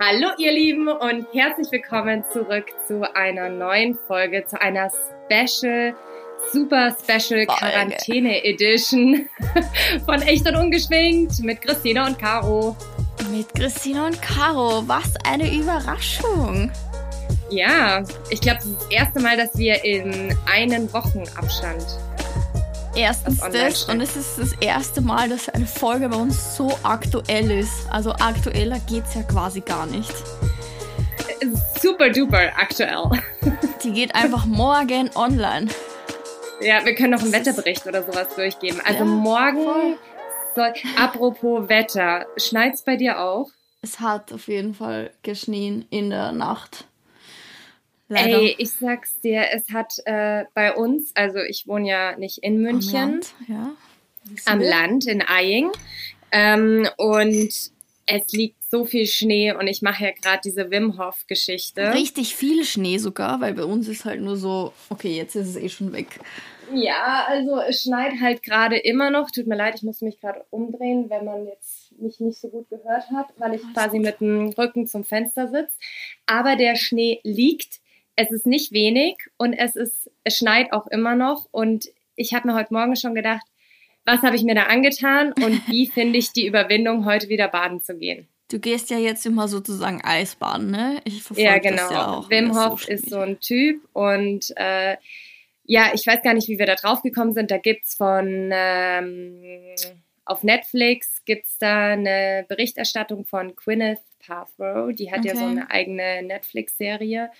Hallo ihr Lieben und herzlich willkommen zurück zu einer neuen Folge, zu einer Special, super Special Quarantäne Edition von Echt und Ungeschminkt mit Christina und Caro. Mit Christina und Caro, was eine Überraschung. Ja, ich glaube, das ist das erste Mal, dass wir in einen Wochenabstand Erstens das, das und es ist das erste Mal, dass eine Folge bei uns so aktuell ist. Also aktueller geht es ja quasi gar nicht. Super duper aktuell. Die geht einfach morgen online. Ja, wir können noch einen Wetterbericht oder sowas durchgeben. Also ja, morgen soll, apropos Wetter, schneit's bei dir auch? Es hat auf jeden Fall geschnien in der Nacht. Leider. Ey, ich sag's dir, es hat äh, bei uns, also ich wohne ja nicht in München, am Land, ja. am Land in Eying. Ähm, und es liegt so viel Schnee und ich mache ja gerade diese Wim Hof Geschichte. Richtig viel Schnee sogar, weil bei uns ist halt nur so, okay, jetzt ist es eh schon weg. Ja, also es schneit halt gerade immer noch. Tut mir leid, ich muss mich gerade umdrehen, wenn man jetzt mich nicht so gut gehört hat, weil ich quasi mit dem Rücken zum Fenster sitze. Aber der Schnee liegt es ist nicht wenig und es ist, es schneit auch immer noch. Und ich habe mir heute Morgen schon gedacht, was habe ich mir da angetan und wie finde ich die Überwindung, heute wieder baden zu gehen? Du gehst ja jetzt immer sozusagen Eisbaden, ne? Ich verfolge ja, genau. das ja auch. Wim Hof so ist so ein Typ und äh, ja, ich weiß gar nicht, wie wir da drauf gekommen sind. Da gibt es von ähm, auf Netflix gibt's da eine Berichterstattung von Gwyneth Paltrow. Die hat okay. ja so eine eigene Netflix-Serie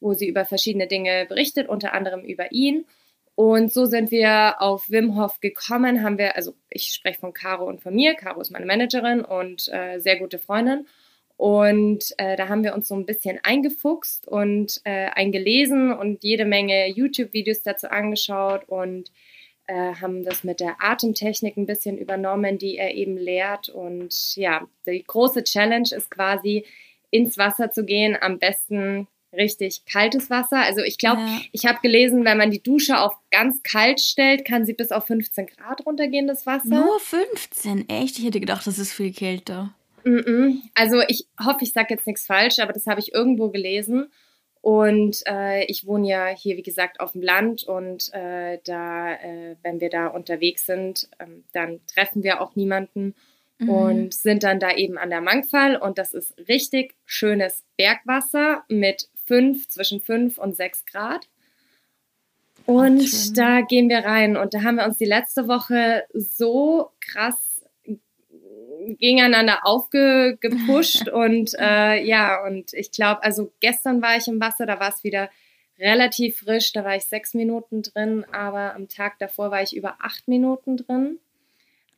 wo sie über verschiedene Dinge berichtet, unter anderem über ihn. Und so sind wir auf Wim Hof gekommen, haben wir, also ich spreche von Caro und von mir. Caro ist meine Managerin und äh, sehr gute Freundin. Und äh, da haben wir uns so ein bisschen eingefuchst und äh, eingelesen und jede Menge YouTube-Videos dazu angeschaut und äh, haben das mit der Atemtechnik ein bisschen übernommen, die er eben lehrt. Und ja, die große Challenge ist quasi, ins Wasser zu gehen, am besten richtig kaltes Wasser. Also ich glaube, ja. ich habe gelesen, wenn man die Dusche auf ganz kalt stellt, kann sie bis auf 15 Grad runtergehen, das Wasser. Nur 15? Echt? Ich hätte gedacht, das ist viel kälter. Also ich hoffe, ich sage jetzt nichts falsch, aber das habe ich irgendwo gelesen. Und äh, ich wohne ja hier, wie gesagt, auf dem Land und äh, da, äh, wenn wir da unterwegs sind, ähm, dann treffen wir auch niemanden mhm. und sind dann da eben an der Mangfall und das ist richtig schönes Bergwasser mit fünf, zwischen fünf und sechs Grad. Und okay. da gehen wir rein und da haben wir uns die letzte Woche so krass gegeneinander aufgepusht und äh, ja, und ich glaube, also gestern war ich im Wasser, da war es wieder relativ frisch, da war ich sechs Minuten drin, aber am Tag davor war ich über acht Minuten drin.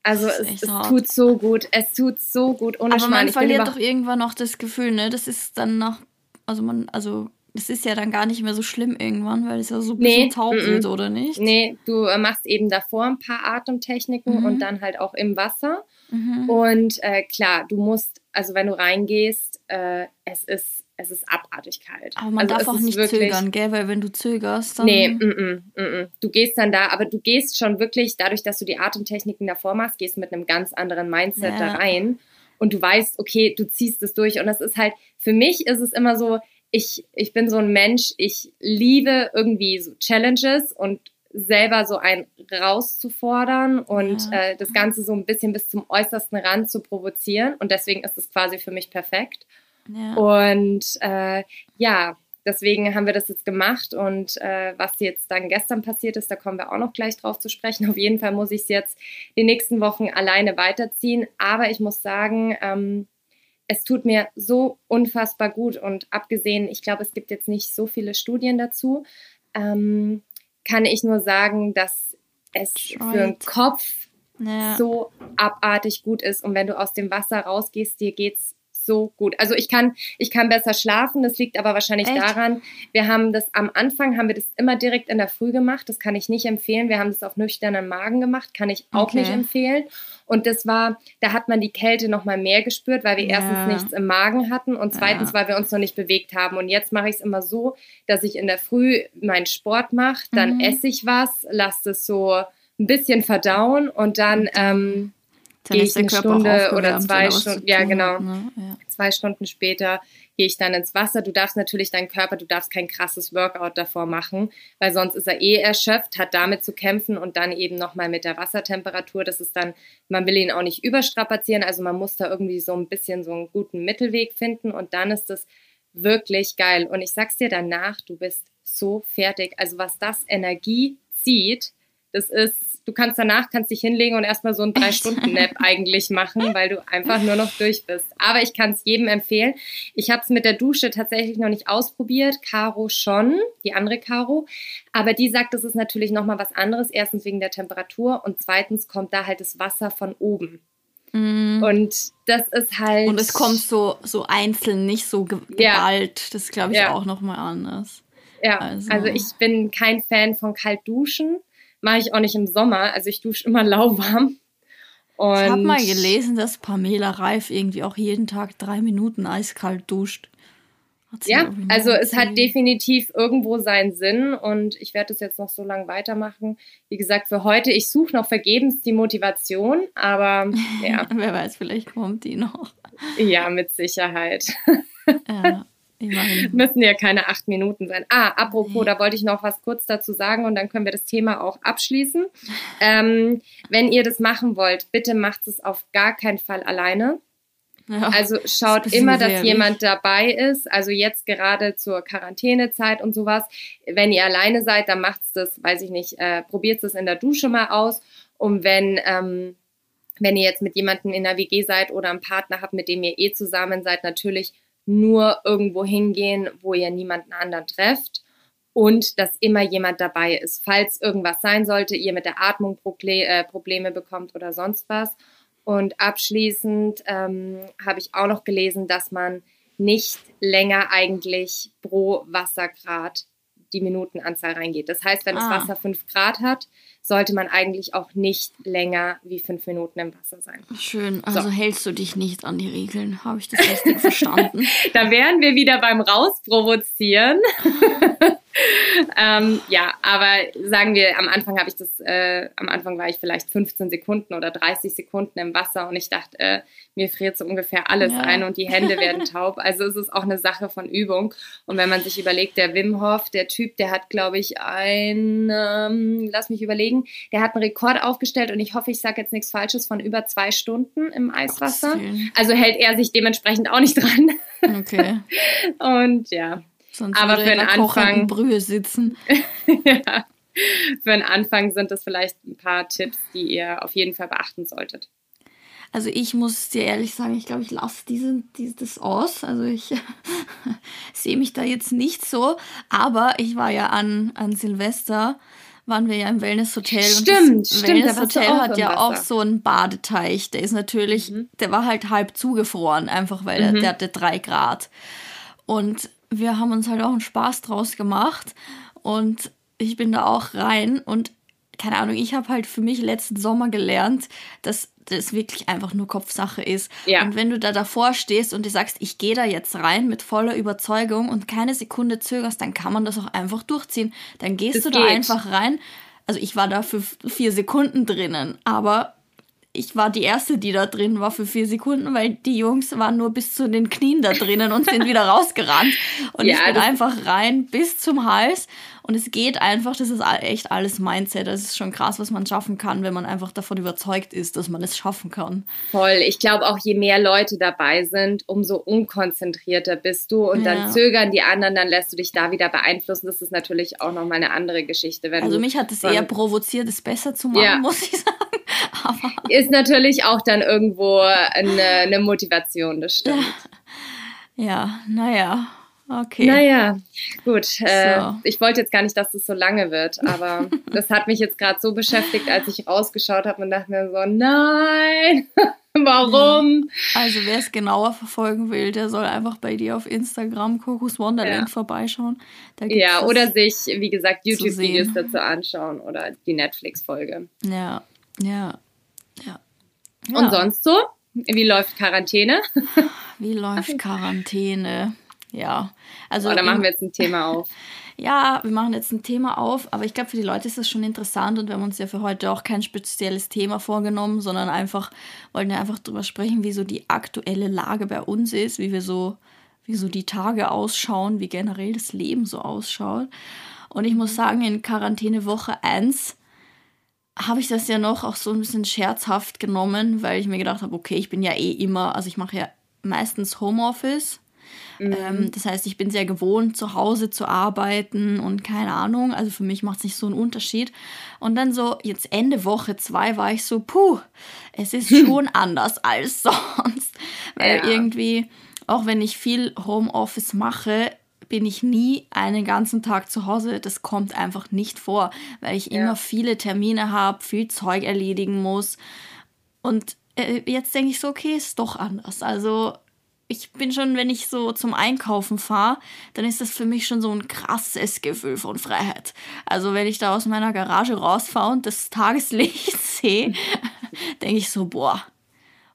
Also es, es tut so gut, es tut so gut. Ohne aber man verliert doch irgendwann noch das Gefühl, ne? Das ist dann noch also man, also es ist ja dann gar nicht mehr so schlimm irgendwann, weil es ja so ein bisschen nee, taub wird, oder nicht? Nee, du äh, machst eben davor ein paar Atemtechniken mhm. und dann halt auch im Wasser. Mhm. Und äh, klar, du musst, also wenn du reingehst, äh, es ist es ist abartig kalt. Aber man also darf auch nicht wirklich, zögern, gell? Weil wenn du zögerst, dann. Nee, mm -mm, mm du gehst dann da, aber du gehst schon wirklich, dadurch, dass du die Atemtechniken davor machst, gehst mit einem ganz anderen Mindset ja. da rein und du weißt, okay, du ziehst es durch. Und das ist halt, für mich ist es immer so, ich, ich bin so ein Mensch, ich liebe irgendwie so Challenges und selber so ein rauszufordern und ja. äh, das Ganze so ein bisschen bis zum äußersten Rand zu provozieren. Und deswegen ist es quasi für mich perfekt. Ja. Und äh, ja, deswegen haben wir das jetzt gemacht und äh, was jetzt dann gestern passiert ist, da kommen wir auch noch gleich drauf zu sprechen. Auf jeden Fall muss ich es jetzt die nächsten Wochen alleine weiterziehen. Aber ich muss sagen, ähm, es tut mir so unfassbar gut und abgesehen, ich glaube, es gibt jetzt nicht so viele Studien dazu, ähm, kann ich nur sagen, dass es Schreut. für den Kopf ja. so abartig gut ist und wenn du aus dem Wasser rausgehst, dir geht's so gut. Also ich kann, ich kann besser schlafen. Das liegt aber wahrscheinlich Echt? daran, wir haben das am Anfang, haben wir das immer direkt in der Früh gemacht. Das kann ich nicht empfehlen. Wir haben das auf nüchternen Magen gemacht. Kann ich auch okay. nicht empfehlen. Und das war, da hat man die Kälte noch mal mehr gespürt, weil wir ja. erstens nichts im Magen hatten und zweitens, ja. weil wir uns noch nicht bewegt haben. Und jetzt mache ich es immer so, dass ich in der Früh meinen Sport mache, dann mhm. esse ich was, lasse es so ein bisschen verdauen und dann ähm, gehe ich eine Stunde oder zwei Stunden, ja genau, ne? ja. zwei Stunden später gehe ich dann ins Wasser. Du darfst natürlich deinen Körper, du darfst kein krasses Workout davor machen, weil sonst ist er eh erschöpft, hat damit zu kämpfen und dann eben nochmal mit der Wassertemperatur. Das ist dann, man will ihn auch nicht überstrapazieren, also man muss da irgendwie so ein bisschen so einen guten Mittelweg finden und dann ist es wirklich geil. Und ich sag's dir danach, du bist so fertig. Also was das Energie zieht, das ist, du kannst danach, kannst dich hinlegen und erstmal so einen Drei-Stunden-Nap eigentlich machen, weil du einfach nur noch durch bist. Aber ich kann es jedem empfehlen. Ich habe es mit der Dusche tatsächlich noch nicht ausprobiert. Caro schon, die andere Caro. Aber die sagt, das ist natürlich nochmal was anderes. Erstens wegen der Temperatur und zweitens kommt da halt das Wasser von oben. Mm. Und das ist halt. Und es kommt so, so einzeln, nicht so geballt. Ja. Das glaube ich ja. auch nochmal anders. Ja, also. also ich bin kein Fan von kalt duschen mache ich auch nicht im Sommer. Also ich dusche immer lauwarm. Und ich habe mal gelesen, dass Pamela Reif irgendwie auch jeden Tag drei Minuten eiskalt duscht. Ja, also es hat definitiv irgendwo seinen Sinn und ich werde das jetzt noch so lange weitermachen. Wie gesagt, für heute, ich suche noch vergebens die Motivation, aber ja. Wer weiß, vielleicht kommt die noch. Ja, mit Sicherheit. ja. Müssen ja keine acht Minuten sein. Ah, apropos, da wollte ich noch was kurz dazu sagen und dann können wir das Thema auch abschließen. Ähm, wenn ihr das machen wollt, bitte macht es auf gar keinen Fall alleine. Ja, also schaut das immer, dass jemand dabei ist. Also jetzt gerade zur Quarantänezeit und sowas. Wenn ihr alleine seid, dann macht es das, weiß ich nicht, äh, probiert es in der Dusche mal aus. Und wenn ähm, wenn ihr jetzt mit jemandem in der WG seid oder einen Partner habt, mit dem ihr eh zusammen seid, natürlich nur irgendwo hingehen, wo ihr niemanden anderen trefft und dass immer jemand dabei ist, falls irgendwas sein sollte, ihr mit der Atmung äh, Probleme bekommt oder sonst was. Und abschließend ähm, habe ich auch noch gelesen, dass man nicht länger eigentlich pro Wassergrad die Minutenanzahl reingeht. Das heißt, wenn ah. das Wasser 5 Grad hat, sollte man eigentlich auch nicht länger wie fünf Minuten im Wasser sein. Schön. Also so. hältst du dich nicht an die Regeln. Habe ich das richtig verstanden? da wären wir wieder beim Rausprovozieren. ähm, ja, aber sagen wir, am Anfang habe ich das, äh, am Anfang war ich vielleicht 15 Sekunden oder 30 Sekunden im Wasser und ich dachte, äh, mir friert so ungefähr alles ja. ein und die Hände werden taub. Also es ist auch eine Sache von Übung. Und wenn man sich überlegt, der Wim Hof, der Typ, der hat, glaube ich, ein, ähm, lass mich überlegen, der hat einen Rekord aufgestellt und ich hoffe, ich sage jetzt nichts Falsches von über zwei Stunden im Eiswasser. Also hält er sich dementsprechend auch nicht dran. Okay. und ja, Sonst aber für den Anfang Brühe sitzen. ja. Für den Anfang sind das vielleicht ein paar Tipps, die ihr auf jeden Fall beachten solltet. Also ich muss dir ehrlich sagen, ich glaube, ich lasse diese, dieses aus. Also ich sehe mich da jetzt nicht so. Aber ich war ja an, an Silvester, waren wir ja im Wellnesshotel. Stimmt, und das stimmt. Wellnesshotel hat ja Wasser. auch so einen Badeteich. Der ist natürlich, mhm. der war halt halb zugefroren, einfach weil mhm. der, der hatte drei Grad. Und wir haben uns halt auch einen Spaß draus gemacht und ich bin da auch rein und keine Ahnung, ich habe halt für mich letzten Sommer gelernt, dass das wirklich einfach nur Kopfsache ist. Ja. Und wenn du da davor stehst und dir sagst, ich gehe da jetzt rein mit voller Überzeugung und keine Sekunde zögerst, dann kann man das auch einfach durchziehen. Dann gehst das du geht. da einfach rein. Also ich war da für vier Sekunden drinnen, aber ich war die Erste, die da drin war für vier Sekunden, weil die Jungs waren nur bis zu den Knien da drinnen und sind wieder rausgerannt. Und ja, ich bin einfach rein bis zum Hals. Und es geht einfach, das ist echt alles Mindset. Das ist schon krass, was man schaffen kann, wenn man einfach davon überzeugt ist, dass man es schaffen kann. Voll. Ich glaube, auch je mehr Leute dabei sind, umso unkonzentrierter bist du. Und ja. dann zögern die anderen, dann lässt du dich da wieder beeinflussen. Das ist natürlich auch nochmal eine andere Geschichte. also mich hat es eher provoziert, es besser zu machen, ja. muss ich sagen. Ist natürlich auch dann irgendwo eine, eine Motivation, das stimmt. Ja, ja naja. Okay. Naja, gut. Äh, so. ich wollte jetzt gar nicht, dass es so lange wird, aber das hat mich jetzt gerade so beschäftigt, als ich rausgeschaut habe und dachte mir so, nein, warum? Also wer es genauer verfolgen will, der soll einfach bei dir auf Instagram Kokos Wonderland ja. vorbeischauen. ja, oder sich, wie gesagt, YouTube-Videos dazu anschauen oder die Netflix-Folge. Ja, ja, ja. Und sonst so? Wie läuft Quarantäne? Wie läuft Quarantäne? Ja, also. Oh, da machen wir jetzt ein Thema auf. ja, wir machen jetzt ein Thema auf, aber ich glaube, für die Leute ist das schon interessant und wir haben uns ja für heute auch kein spezielles Thema vorgenommen, sondern einfach, wollten ja einfach drüber sprechen, wie so die aktuelle Lage bei uns ist, wie wir so, wie so die Tage ausschauen, wie generell das Leben so ausschaut. Und ich muss sagen, in Quarantäne Woche 1 habe ich das ja noch auch so ein bisschen scherzhaft genommen, weil ich mir gedacht habe, okay, ich bin ja eh immer, also ich mache ja meistens Homeoffice Mhm. Ähm, das heißt, ich bin sehr gewohnt, zu Hause zu arbeiten und keine Ahnung. Also für mich macht es nicht so einen Unterschied. Und dann so, jetzt Ende Woche zwei war ich so, puh, es ist schon anders als sonst. Weil ja. irgendwie, auch wenn ich viel Homeoffice mache, bin ich nie einen ganzen Tag zu Hause. Das kommt einfach nicht vor, weil ich ja. immer viele Termine habe, viel Zeug erledigen muss. Und äh, jetzt denke ich so, okay, ist doch anders. Also ich bin schon, wenn ich so zum Einkaufen fahre, dann ist das für mich schon so ein krasses Gefühl von Freiheit. Also wenn ich da aus meiner Garage rausfahre und das Tageslicht sehe, denke ich so, boah,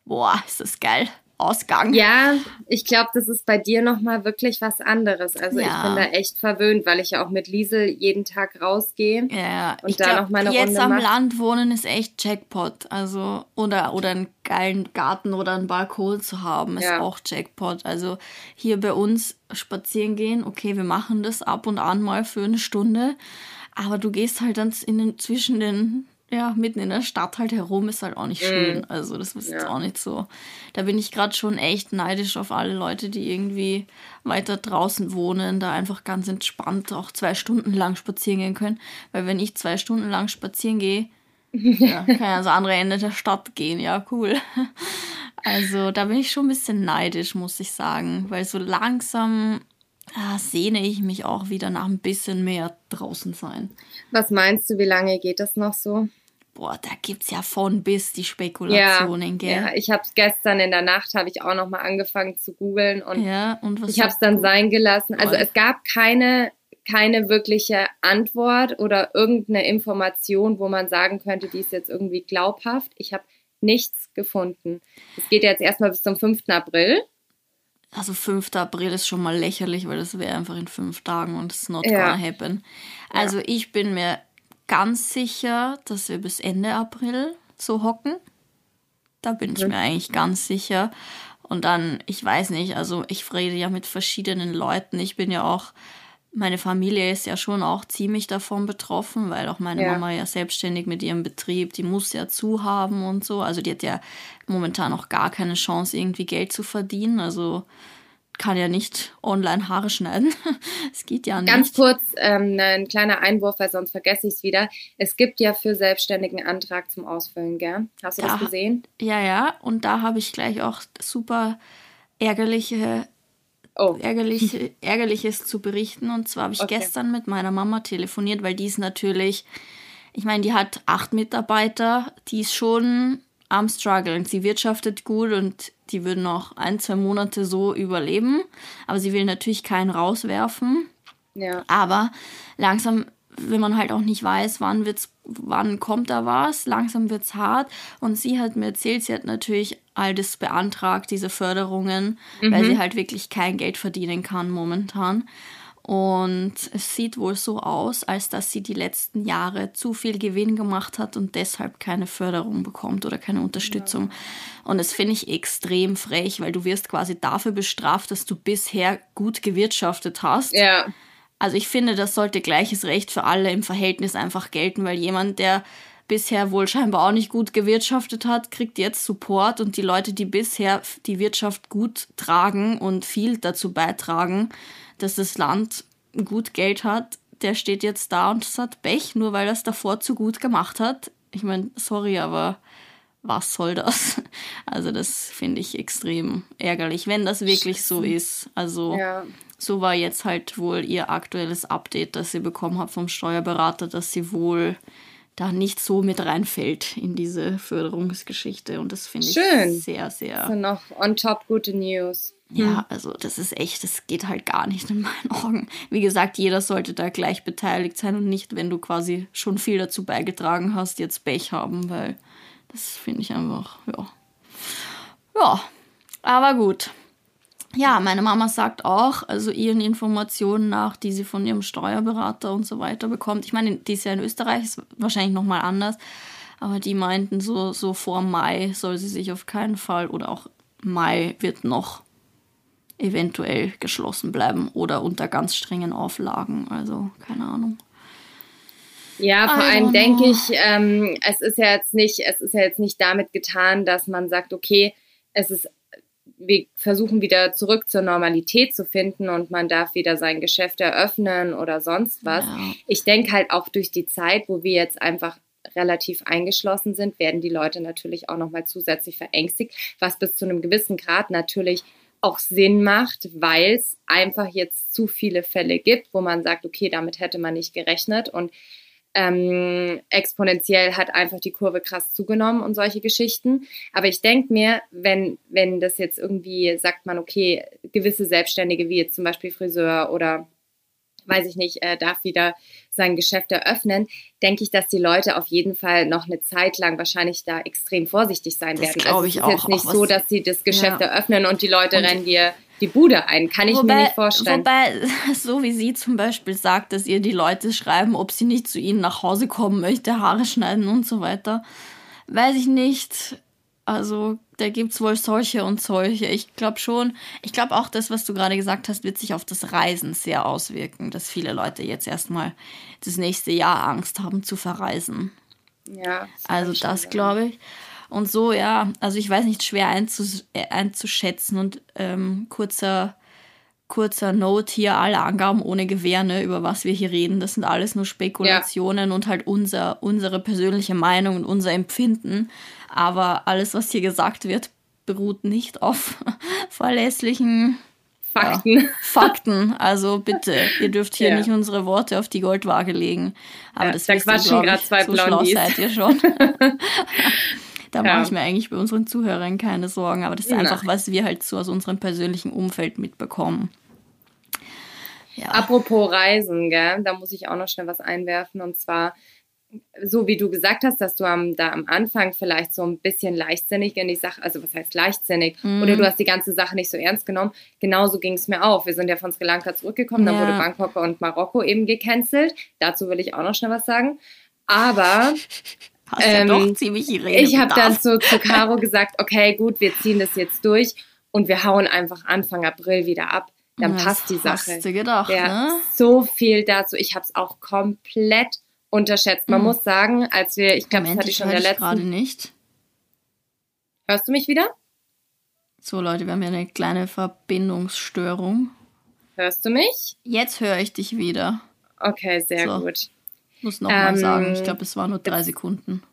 boah, ist das geil. Ausgang. Ja, ich glaube, das ist bei dir nochmal wirklich was anderes. Also ja. ich bin da echt verwöhnt, weil ich ja auch mit Liesel jeden Tag rausgehe. Ja, und ich da noch meine jetzt Runde am macht. Land wohnen ist echt Jackpot. Also, oder, oder einen geilen Garten oder einen Balkon zu haben, ist ja. auch Jackpot. Also hier bei uns spazieren gehen, okay, wir machen das ab und an mal für eine Stunde. Aber du gehst halt dann in den, zwischen den ja, mitten in der Stadt halt herum ist halt auch nicht schön. Mm. Also das ist ja. jetzt auch nicht so. Da bin ich gerade schon echt neidisch auf alle Leute, die irgendwie weiter draußen wohnen, da einfach ganz entspannt auch zwei Stunden lang spazieren gehen können. Weil wenn ich zwei Stunden lang spazieren gehe, ja, kann ja ans andere Ende der Stadt gehen. Ja, cool. Also da bin ich schon ein bisschen neidisch, muss ich sagen. Weil so langsam ah, sehne ich mich auch wieder nach ein bisschen mehr draußen sein. Was meinst du, wie lange geht das noch so? Boah, da gibt es ja von bis die Spekulationen, ja, gell? Ja, ich habe gestern in der Nacht habe ich auch noch mal angefangen zu googeln und, ja, und ich habe es dann sein gelassen. Also es gab keine keine wirkliche Antwort oder irgendeine Information, wo man sagen könnte, die ist jetzt irgendwie glaubhaft. Ich habe nichts gefunden. Es geht jetzt erstmal bis zum 5. April. Also 5. April ist schon mal lächerlich, weil das wäre einfach in fünf Tagen und it's not ja. gonna happen. Also ja. ich bin mir ganz sicher, dass wir bis Ende April so hocken. Da bin ich mir eigentlich ganz sicher. Und dann, ich weiß nicht, also ich rede ja mit verschiedenen Leuten. Ich bin ja auch, meine Familie ist ja schon auch ziemlich davon betroffen, weil auch meine ja. Mama ja selbstständig mit ihrem Betrieb, die muss ja zu haben und so. Also die hat ja momentan auch gar keine Chance, irgendwie Geld zu verdienen. Also kann ja nicht online Haare schneiden. Es geht ja nicht. Ganz kurz ähm, ein kleiner Einwurf, weil sonst vergesse ich es wieder. Es gibt ja für Selbstständigen Antrag zum Ausfüllen, gell? Hast du da, das gesehen? Ja, ja. Und da habe ich gleich auch super ärgerliche, oh. ärgerliche, ärgerliches zu berichten. Und zwar habe ich okay. gestern mit meiner Mama telefoniert, weil die ist natürlich, ich meine, die hat acht Mitarbeiter, die ist schon am struggeln. Sie wirtschaftet gut und die würden noch ein, zwei Monate so überleben. Aber sie will natürlich keinen rauswerfen. Ja. Aber langsam, wenn man halt auch nicht weiß, wann wird's, wann kommt da was, langsam wird es hart. Und sie hat mir erzählt, sie hat natürlich all das beantragt, diese Förderungen, mhm. weil sie halt wirklich kein Geld verdienen kann momentan. Und es sieht wohl so aus, als dass sie die letzten Jahre zu viel Gewinn gemacht hat und deshalb keine Förderung bekommt oder keine Unterstützung. Ja. Und das finde ich extrem frech, weil du wirst quasi dafür bestraft, dass du bisher gut gewirtschaftet hast. Ja. Also ich finde, das sollte gleiches Recht für alle im Verhältnis einfach gelten, weil jemand, der bisher wohl scheinbar auch nicht gut gewirtschaftet hat, kriegt jetzt Support und die Leute, die bisher die Wirtschaft gut tragen und viel dazu beitragen, dass das Land gut Geld hat, der steht jetzt da und hat Pech, nur weil er es davor zu gut gemacht hat. Ich meine, sorry, aber was soll das? Also das finde ich extrem ärgerlich, wenn das wirklich so ist. Also ja. so war jetzt halt wohl ihr aktuelles Update, das sie bekommen hat vom Steuerberater, dass sie wohl da nicht so mit reinfällt in diese Förderungsgeschichte. Und das finde ich sehr, sehr. Also noch on top gute News. Ja, hm. also das ist echt, das geht halt gar nicht in meinen Augen. Wie gesagt, jeder sollte da gleich beteiligt sein und nicht, wenn du quasi schon viel dazu beigetragen hast, jetzt Pech haben, weil das finde ich einfach, ja. Ja, aber gut. Ja, meine Mama sagt auch, also ihren Informationen nach, die sie von ihrem Steuerberater und so weiter bekommt. Ich meine, die ist ja in Österreich, ist wahrscheinlich nochmal anders. Aber die meinten, so, so vor Mai soll sie sich auf keinen Fall oder auch Mai wird noch eventuell geschlossen bleiben oder unter ganz strengen Auflagen. Also keine Ahnung. Ja, vor allem denke ich, ähm, es ist ja jetzt nicht, es ist ja jetzt nicht damit getan, dass man sagt, okay, es ist, wir versuchen wieder zurück zur Normalität zu finden und man darf wieder sein Geschäft eröffnen oder sonst was. Ja. Ich denke halt auch durch die Zeit, wo wir jetzt einfach relativ eingeschlossen sind, werden die Leute natürlich auch nochmal zusätzlich verängstigt, was bis zu einem gewissen Grad natürlich auch Sinn macht, weil es einfach jetzt zu viele Fälle gibt, wo man sagt, okay, damit hätte man nicht gerechnet und ähm, exponentiell hat einfach die Kurve krass zugenommen und solche Geschichten. Aber ich denke mir, wenn, wenn das jetzt irgendwie sagt man, okay, gewisse Selbstständige wie jetzt zum Beispiel Friseur oder weiß ich nicht, äh, darf wieder sein Geschäft eröffnen, denke ich, dass die Leute auf jeden Fall noch eine Zeit lang wahrscheinlich da extrem vorsichtig sein das werden. Also es ist auch, jetzt nicht so, dass sie das Geschäft ja. eröffnen und die Leute und rennen dir die Bude ein. Kann ich wobei, mir nicht vorstellen. Wobei, so wie sie zum Beispiel sagt, dass ihr die Leute schreiben, ob sie nicht zu ihnen nach Hause kommen möchte, Haare schneiden und so weiter, weiß ich nicht. Also da gibt es wohl solche und solche. Ich glaube schon, ich glaube auch das, was du gerade gesagt hast, wird sich auf das Reisen sehr auswirken, dass viele Leute jetzt erstmal das nächste Jahr Angst haben zu verreisen. Ja. Das also das glaube ich. Und so, ja, also ich weiß nicht, schwer einzus äh, einzuschätzen und ähm, kurzer kurzer Note hier, alle Angaben ohne Gewähr, ne, über was wir hier reden. Das sind alles nur Spekulationen ja. und halt unser, unsere persönliche Meinung und unser Empfinden. Aber alles, was hier gesagt wird, beruht nicht auf verlässlichen Fakten. Ja, Fakten. Also bitte, ihr dürft hier ja. nicht unsere Worte auf die Goldwaage legen. Aber das da quatschen gerade zwei so Blondies. schlau seid ihr schon. da mache ich mir eigentlich bei unseren Zuhörern keine Sorgen. Aber das ist einfach, was wir halt so aus unserem persönlichen Umfeld mitbekommen. Ja. Apropos Reisen, gell? da muss ich auch noch schnell was einwerfen. Und zwar, so wie du gesagt hast, dass du am, da am Anfang vielleicht so ein bisschen leichtsinnig in die Sache, also was heißt leichtsinnig, mhm. oder du hast die ganze Sache nicht so ernst genommen. Genauso ging es mir auch. Wir sind ja von Sri Lanka zurückgekommen, ja. dann wurde Bangkok und Marokko eben gecancelt. Dazu will ich auch noch schnell was sagen. Aber Hast ähm, ja doch ziemlich Ich habe dann zu, zu Caro gesagt, okay, gut, wir ziehen das jetzt durch und wir hauen einfach Anfang April wieder ab dann das passt die Sache. Hast du gedacht, ja, ne? So viel dazu. Ich habe es auch komplett unterschätzt. Man mhm. muss sagen, als wir, ich glaube, das hatte ich schon in der letzten. gerade nicht. Hörst du mich wieder? So, Leute, wir haben ja eine kleine Verbindungsstörung. Hörst du mich? Jetzt höre ich dich wieder. Okay, sehr so. gut. Ich muss nochmal ähm, sagen, ich glaube, es waren nur drei Sekunden.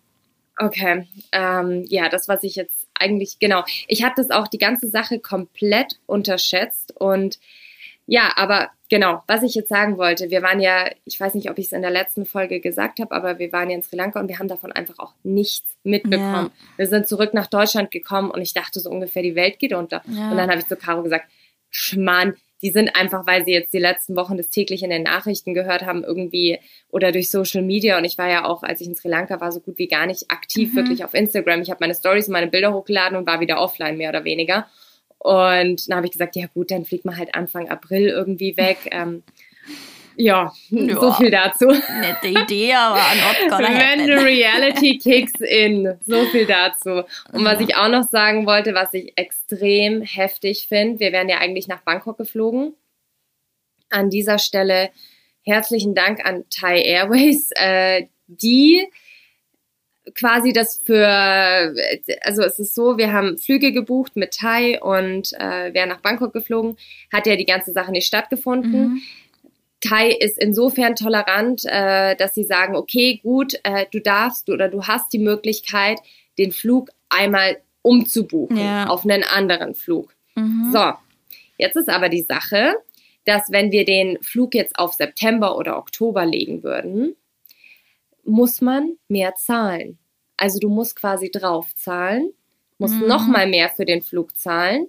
Okay, ähm, ja, das, was ich jetzt eigentlich, genau. Ich habe das auch die ganze Sache komplett unterschätzt und ja, aber genau, was ich jetzt sagen wollte, wir waren ja, ich weiß nicht, ob ich es in der letzten Folge gesagt habe, aber wir waren ja in Sri Lanka und wir haben davon einfach auch nichts mitbekommen. Ja. Wir sind zurück nach Deutschland gekommen und ich dachte so ungefähr, die Welt geht unter. Ja. Und dann habe ich zu Caro gesagt, Schmarrn, die sind einfach, weil sie jetzt die letzten Wochen das täglich in den Nachrichten gehört haben, irgendwie oder durch Social Media. Und ich war ja auch, als ich in Sri Lanka war, so gut wie gar nicht aktiv mhm. wirklich auf Instagram. Ich habe meine Stories und meine Bilder hochgeladen und war wieder offline, mehr oder weniger. Und dann habe ich gesagt, ja gut, dann fliegt man halt Anfang April irgendwie weg. Ähm, ja, ja, so viel dazu. Nette Idee, aber not gonna When the reality kicks in. So viel dazu. Und was ich auch noch sagen wollte, was ich extrem heftig finde, wir wären ja eigentlich nach Bangkok geflogen. An dieser Stelle herzlichen Dank an Thai Airways, äh, die quasi das für, also es ist so, wir haben Flüge gebucht mit Thai und äh, wären nach Bangkok geflogen, hat ja die ganze Sache nicht stattgefunden. Mhm. Thai ist insofern tolerant, äh, dass sie sagen, okay, gut, äh, du darfst oder du hast die Möglichkeit, den Flug einmal umzubuchen ja. auf einen anderen Flug. Mhm. So, jetzt ist aber die Sache, dass wenn wir den Flug jetzt auf September oder Oktober legen würden, muss man mehr zahlen. Also du musst quasi drauf zahlen, musst mhm. noch mal mehr für den Flug zahlen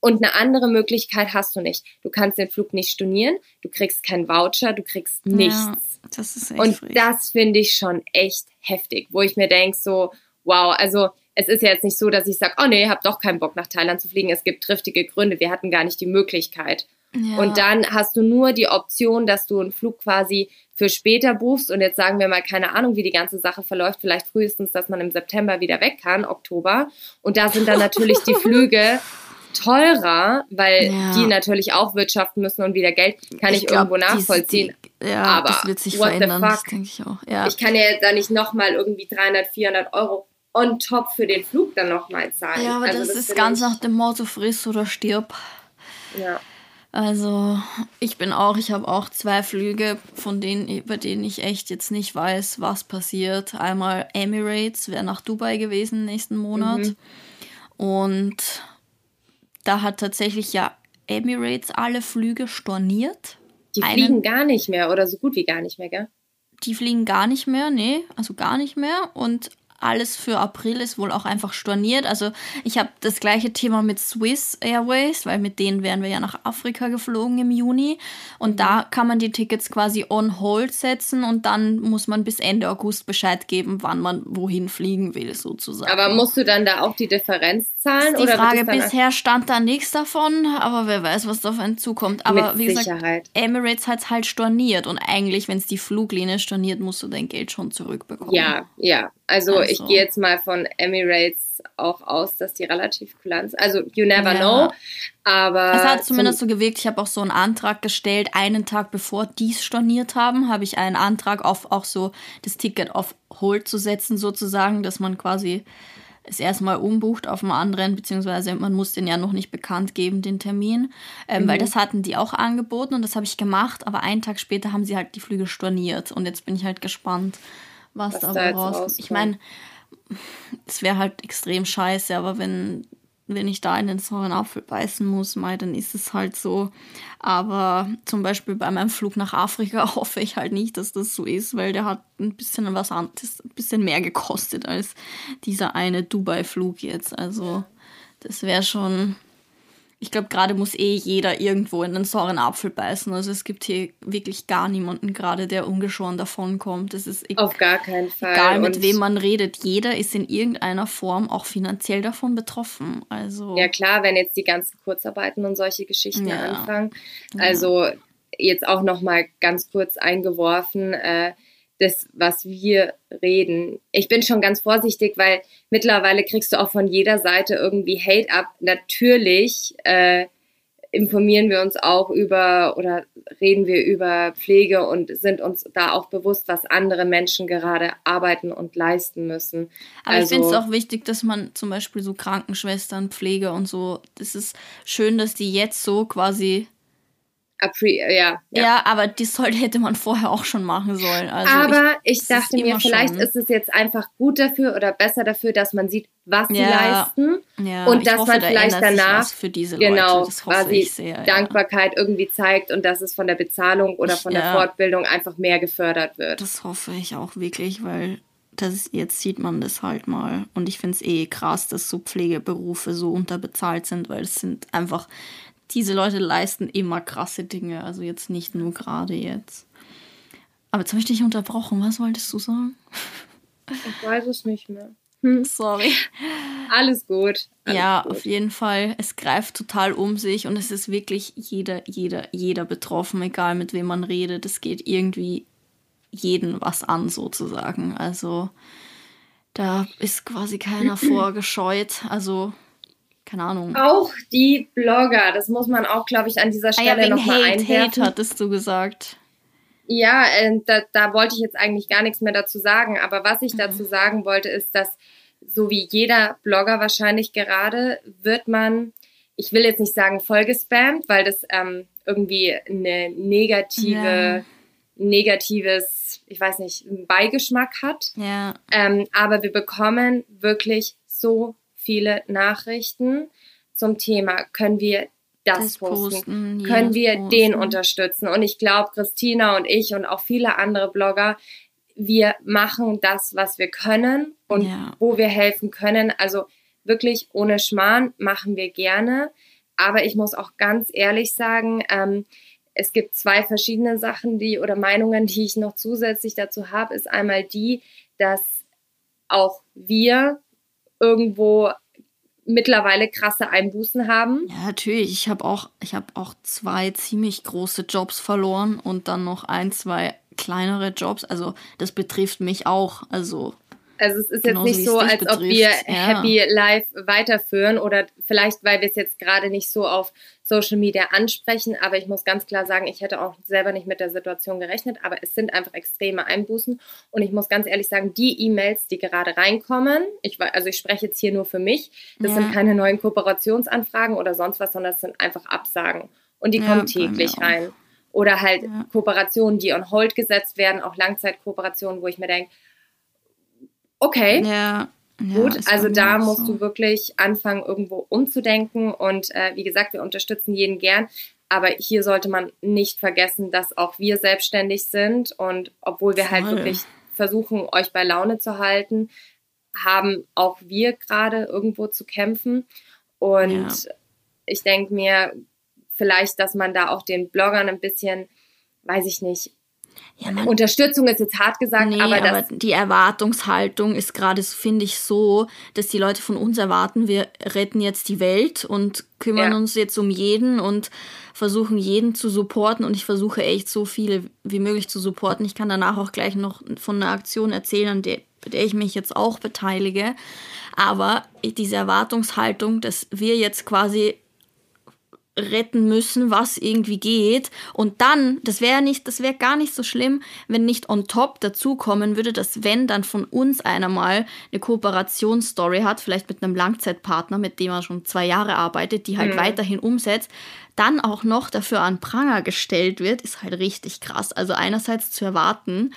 und eine andere Möglichkeit hast du nicht. Du kannst den Flug nicht stornieren, du kriegst keinen Voucher, du kriegst nichts. Ja, das ist echt Und frech. das finde ich schon echt heftig, wo ich mir denke, so, wow, also es ist ja jetzt nicht so, dass ich sage, oh nee, hab doch keinen Bock nach Thailand zu fliegen. Es gibt triftige Gründe. Wir hatten gar nicht die Möglichkeit. Ja. Und dann hast du nur die Option, dass du einen Flug quasi für später buchst. Und jetzt sagen wir mal, keine Ahnung, wie die ganze Sache verläuft. Vielleicht frühestens, dass man im September wieder weg kann, Oktober. Und da sind dann natürlich die Flüge teurer, weil ja. die natürlich auch wirtschaften müssen und wieder Geld kann ich, ich glaub, irgendwo nachvollziehen. Die, ja, aber das wird sich verändern, das denke ich auch. Ja. Ich kann ja jetzt da nicht nochmal irgendwie 300, 400 Euro on top für den Flug dann nochmal zahlen. Ja, aber also das, das ist ganz nach dem Motto friss oder stirb. Ja. Also ich bin auch, ich habe auch zwei Flüge, von denen, über denen ich echt jetzt nicht weiß, was passiert. Einmal Emirates, wäre nach Dubai gewesen nächsten Monat. Mhm. Und da hat tatsächlich ja Emirates alle Flüge storniert. Die fliegen Einen, gar nicht mehr oder so gut wie gar nicht mehr, gell? Die fliegen gar nicht mehr, nee, also gar nicht mehr. Und alles für April ist wohl auch einfach storniert. Also ich habe das gleiche Thema mit Swiss Airways, weil mit denen wären wir ja nach Afrika geflogen im Juni. Und mhm. da kann man die Tickets quasi on hold setzen und dann muss man bis Ende August Bescheid geben, wann man wohin fliegen will, sozusagen. Aber musst du dann da auch die Differenz zahlen? Die oder Frage, bisher stand da nichts davon, aber wer weiß, was da auf einen zukommt. Aber mit wie Sicherheit. gesagt, Emirates hat es halt storniert und eigentlich, wenn es die Fluglinie storniert, musst du dein Geld schon zurückbekommen. Ja, ja. Also, also, ich gehe jetzt mal von Emirates auch aus, dass die relativ kulant sind. Also you never ja. know. Aber es hat zumindest so gewirkt. Ich habe auch so einen Antrag gestellt. Einen Tag bevor die es storniert haben, habe ich einen Antrag auf auch so das Ticket auf Hold zu setzen, sozusagen, dass man quasi es erstmal umbucht auf einen anderen, beziehungsweise man muss den ja noch nicht bekannt geben, den Termin. Ähm, mhm. Weil das hatten die auch angeboten und das habe ich gemacht, aber einen Tag später haben sie halt die Flüge storniert und jetzt bin ich halt gespannt, was, was da rauskommt. Ich meine, es wäre halt extrem scheiße, aber wenn, wenn ich da in den sauren Apfel beißen muss, mei, dann ist es halt so. Aber zum Beispiel bei meinem Flug nach Afrika hoffe ich halt nicht, dass das so ist, weil der hat ein bisschen was anderes, ein bisschen mehr gekostet als dieser eine Dubai-Flug jetzt. Also das wäre schon ich glaube, gerade muss eh jeder irgendwo in den sauren Apfel beißen. Also es gibt hier wirklich gar niemanden gerade, der ungeschoren davonkommt. Das ist auf gar keinen Fall. Egal mit Und wem man redet, jeder ist in irgendeiner Form auch finanziell davon betroffen. Also ja klar, wenn jetzt die ganzen Kurzarbeiten und solche Geschichten ja. anfangen. Also jetzt auch noch mal ganz kurz eingeworfen. Äh, das, was wir reden. Ich bin schon ganz vorsichtig, weil mittlerweile kriegst du auch von jeder Seite irgendwie Hate ab. Natürlich äh, informieren wir uns auch über oder reden wir über Pflege und sind uns da auch bewusst, was andere Menschen gerade arbeiten und leisten müssen. Aber also, ich finde es auch wichtig, dass man zum Beispiel so Krankenschwestern, Pflege und so, das ist schön, dass die jetzt so quasi Apri ja, ja. Ja, aber das sollte, hätte man vorher auch schon machen sollen. Also aber ich, ich dachte mir, vielleicht schon. ist es jetzt einfach gut dafür oder besser dafür, dass man sieht, was sie ja, leisten ja, und dass hoffe, man vielleicht da danach für diese genau Leute. quasi sehr, Dankbarkeit irgendwie zeigt und dass es von der Bezahlung oder von der Fortbildung einfach mehr gefördert wird. Das hoffe ich auch wirklich, weil das, jetzt sieht man das halt mal. Und ich finde es eh krass, dass so Pflegeberufe so unterbezahlt sind, weil es sind einfach diese Leute leisten immer krasse Dinge. Also jetzt nicht nur gerade jetzt. Aber jetzt habe ich dich unterbrochen. Was wolltest du sagen? Ich weiß es nicht mehr. Hm. Sorry. Alles gut. Alles ja, gut. auf jeden Fall. Es greift total um sich und es ist wirklich jeder, jeder, jeder betroffen, egal mit wem man redet. Es geht irgendwie jeden was an, sozusagen. Also da ist quasi keiner vorgescheut. Also keine Ahnung. Auch die Blogger, das muss man auch, glaube ich, an dieser Stelle ah ja, nochmal einwerfen. Hate hattest du gesagt. Ja, äh, da, da, wollte ich jetzt eigentlich gar nichts mehr dazu sagen. Aber was ich mhm. dazu sagen wollte, ist, dass so wie jeder Blogger wahrscheinlich gerade, wird man, ich will jetzt nicht sagen voll gespammt, weil das ähm, irgendwie eine negative, ja. negatives, ich weiß nicht, Beigeschmack hat. Ja. Ähm, aber wir bekommen wirklich so viele Nachrichten zum Thema, können wir das, das posten, posten können wir posten. den unterstützen. Und ich glaube, Christina und ich und auch viele andere Blogger, wir machen das, was wir können und ja. wo wir helfen können. Also wirklich ohne Schmarrn machen wir gerne. Aber ich muss auch ganz ehrlich sagen, ähm, es gibt zwei verschiedene Sachen, die oder Meinungen, die ich noch zusätzlich dazu habe, ist einmal die, dass auch wir irgendwo mittlerweile krasse Einbußen haben. Ja, natürlich. Ich habe auch, habe auch zwei ziemlich große Jobs verloren und dann noch ein, zwei kleinere Jobs. Also das betrifft mich auch. Also also es ist jetzt nicht so, als betrifft. ob wir ja. Happy Life weiterführen oder vielleicht, weil wir es jetzt gerade nicht so auf Social Media ansprechen, aber ich muss ganz klar sagen, ich hätte auch selber nicht mit der Situation gerechnet, aber es sind einfach extreme Einbußen und ich muss ganz ehrlich sagen, die E-Mails, die gerade reinkommen, ich, also ich spreche jetzt hier nur für mich, das ja. sind keine neuen Kooperationsanfragen oder sonst was, sondern das sind einfach Absagen und die ja, kommen täglich rein. Oder halt Kooperationen, die on hold gesetzt werden, auch Langzeitkooperationen, wo ich mir denke, okay. Ja. Gut, ja, also da musst so. du wirklich anfangen, irgendwo umzudenken. Und äh, wie gesagt, wir unterstützen jeden gern. Aber hier sollte man nicht vergessen, dass auch wir selbstständig sind. Und obwohl wir halt Voll. halt wirklich versuchen, euch bei Laune zu halten, haben auch wir gerade irgendwo zu kämpfen. Und ja. ich denke mir vielleicht, dass man da auch den Bloggern ein bisschen, weiß ich nicht, ja, man, Unterstützung ist jetzt hart gesagt, nee, aber, aber die Erwartungshaltung ist gerade, finde ich, so, dass die Leute von uns erwarten, wir retten jetzt die Welt und kümmern ja. uns jetzt um jeden und versuchen jeden zu supporten und ich versuche echt so viele wie möglich zu supporten. Ich kann danach auch gleich noch von einer Aktion erzählen, an der, der ich mich jetzt auch beteilige. Aber diese Erwartungshaltung, dass wir jetzt quasi retten müssen, was irgendwie geht. Und dann, das wäre nicht, das wäre gar nicht so schlimm, wenn nicht on top dazu kommen würde, dass wenn dann von uns einer mal eine Kooperationsstory hat, vielleicht mit einem Langzeitpartner, mit dem er schon zwei Jahre arbeitet, die halt mhm. weiterhin umsetzt, dann auch noch dafür an Pranger gestellt wird, ist halt richtig krass. Also einerseits zu erwarten,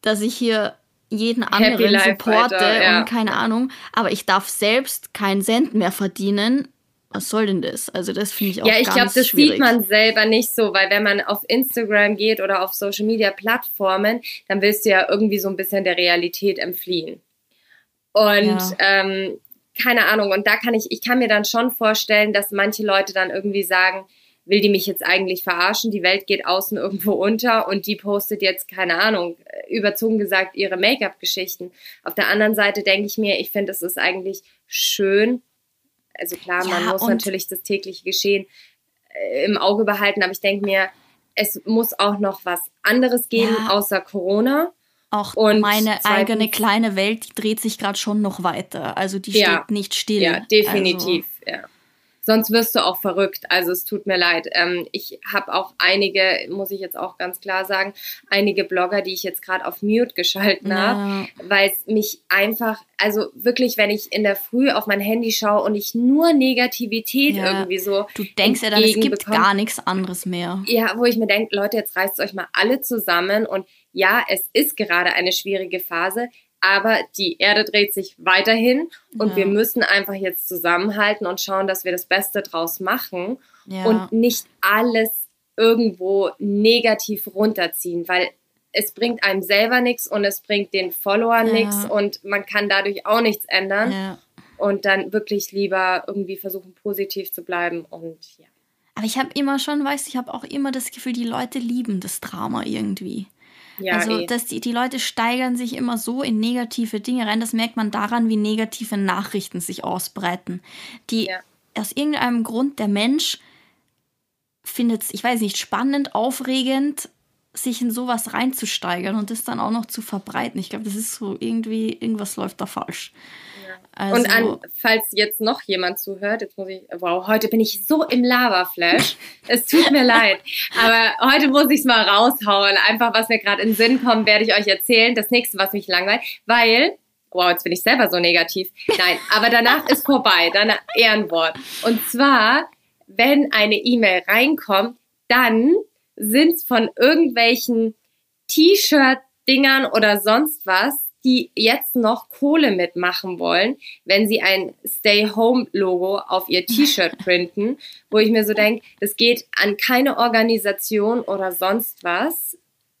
dass ich hier jeden anderen supporte weiter, ja. und keine Ahnung, aber ich darf selbst keinen Cent mehr verdienen was soll denn das? Also das finde ich auch Ja, ich glaube, das schwierig. sieht man selber nicht so, weil wenn man auf Instagram geht oder auf Social Media Plattformen, dann willst du ja irgendwie so ein bisschen der Realität entfliehen. Und ja. ähm, keine Ahnung, und da kann ich, ich kann mir dann schon vorstellen, dass manche Leute dann irgendwie sagen, will die mich jetzt eigentlich verarschen? Die Welt geht außen irgendwo unter und die postet jetzt, keine Ahnung, überzogen gesagt, ihre Make-up-Geschichten. Auf der anderen Seite denke ich mir, ich finde, es ist eigentlich schön, also klar, ja, man muss natürlich das tägliche Geschehen äh, im Auge behalten, aber ich denke mir, es muss auch noch was anderes geben ja. außer Corona. Auch und meine eigene kleine Welt die dreht sich gerade schon noch weiter. Also die ja, steht nicht still. Ja, definitiv. Also. Ja sonst wirst du auch verrückt. Also es tut mir leid. Ähm, ich habe auch einige, muss ich jetzt auch ganz klar sagen, einige Blogger, die ich jetzt gerade auf Mute geschalten ja. habe, weil es mich einfach, also wirklich, wenn ich in der Früh auf mein Handy schaue und ich nur Negativität ja. irgendwie so. Du denkst ja dann, es gibt bekomme, gar nichts anderes mehr. Ja, wo ich mir denke, Leute, jetzt reißt euch mal alle zusammen und ja, es ist gerade eine schwierige Phase, aber die Erde dreht sich weiterhin und ja. wir müssen einfach jetzt zusammenhalten und schauen, dass wir das Beste draus machen ja. und nicht alles irgendwo negativ runterziehen, weil es bringt einem selber nichts und es bringt den Followern ja. nichts und man kann dadurch auch nichts ändern. Und dann wirklich lieber irgendwie versuchen, positiv zu bleiben und ja. Aber ich habe immer schon, weißt du, ich habe auch immer das Gefühl, die Leute lieben das Drama irgendwie. Ja, also, eh. dass die, die Leute steigern sich immer so in negative Dinge rein. Das merkt man daran, wie negative Nachrichten sich ausbreiten. Die ja. aus irgendeinem Grund der Mensch findet es, ich weiß nicht, spannend, aufregend, sich in sowas reinzusteigern und das dann auch noch zu verbreiten. Ich glaube, das ist so irgendwie, irgendwas läuft da falsch. Also, und an, falls jetzt noch jemand zuhört, jetzt muss ich, wow, heute bin ich so im Lava-Flash. es tut mir leid. Aber heute muss ich es mal raushauen. Einfach, was mir gerade in den Sinn kommt, werde ich euch erzählen. Das nächste, was mich langweilt. Weil, wow, jetzt bin ich selber so negativ. Nein, aber danach ist vorbei. Dann Ehrenwort. Und zwar, wenn eine E-Mail reinkommt, dann sind es von irgendwelchen T-Shirt-Dingern oder sonst was die jetzt noch Kohle mitmachen wollen, wenn sie ein Stay-Home-Logo auf ihr T-Shirt printen, wo ich mir so denke, das geht an keine Organisation oder sonst was.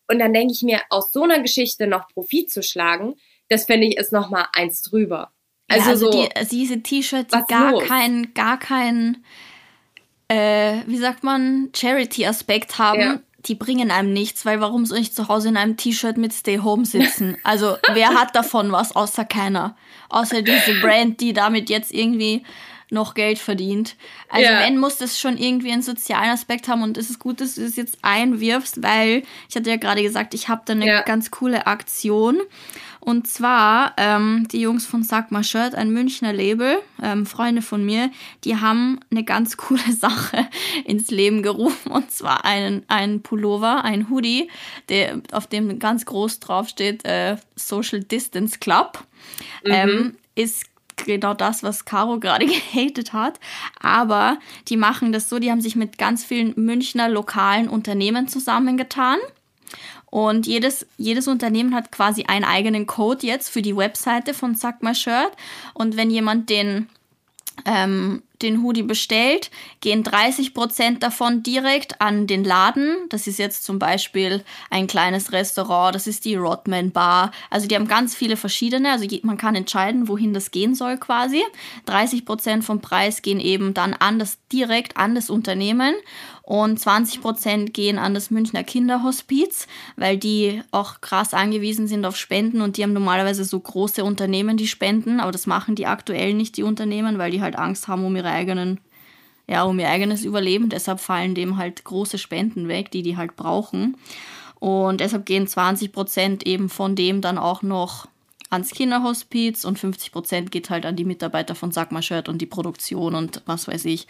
Und dann denke ich mir, aus so einer Geschichte noch Profit zu schlagen, das finde ich ist noch mal eins drüber. Also, ja, also so, die, diese T-Shirts, die gar keinen, gar keinen, äh, wie sagt man, Charity-Aspekt haben, ja die bringen einem nichts, weil warum soll ich zu Hause in einem T-Shirt mit Stay Home sitzen? Also wer hat davon was, außer keiner? Außer diese Brand, die damit jetzt irgendwie noch Geld verdient. Also ja. wenn, muss das schon irgendwie einen sozialen Aspekt haben und es ist gut, dass du es jetzt einwirfst, weil ich hatte ja gerade gesagt, ich habe da eine ja. ganz coole Aktion. Und zwar ähm, die Jungs von Sagma Shirt, ein Münchner Label, ähm, Freunde von mir, die haben eine ganz coole Sache ins Leben gerufen. Und zwar einen, einen Pullover, ein Hoodie, der, auf dem ganz groß drauf steht äh, Social Distance Club. Mhm. Ähm, ist genau das, was Caro gerade gehatet hat. Aber die machen das so, die haben sich mit ganz vielen Münchner lokalen Unternehmen zusammengetan. Und jedes, jedes Unternehmen hat quasi einen eigenen Code jetzt für die Webseite von Suck My Shirt. Und wenn jemand den ähm, den Hoodie bestellt, gehen 30% davon direkt an den Laden. Das ist jetzt zum Beispiel ein kleines Restaurant, das ist die Rodman Bar. Also die haben ganz viele verschiedene, also man kann entscheiden, wohin das gehen soll quasi. 30% vom Preis gehen eben dann an das, direkt an das Unternehmen und 20% gehen an das Münchner Kinderhospiz, weil die auch krass angewiesen sind auf Spenden und die haben normalerweise so große Unternehmen, die spenden, aber das machen die aktuell nicht, die Unternehmen, weil die halt Angst haben um ihre eigenen, ja, um ihr eigenes Überleben. Deshalb fallen dem halt große Spenden weg, die die halt brauchen. Und deshalb gehen 20% eben von dem dann auch noch ans Kinderhospiz und 50 Prozent geht halt an die Mitarbeiter von Sagma Shirt und die Produktion und was weiß ich.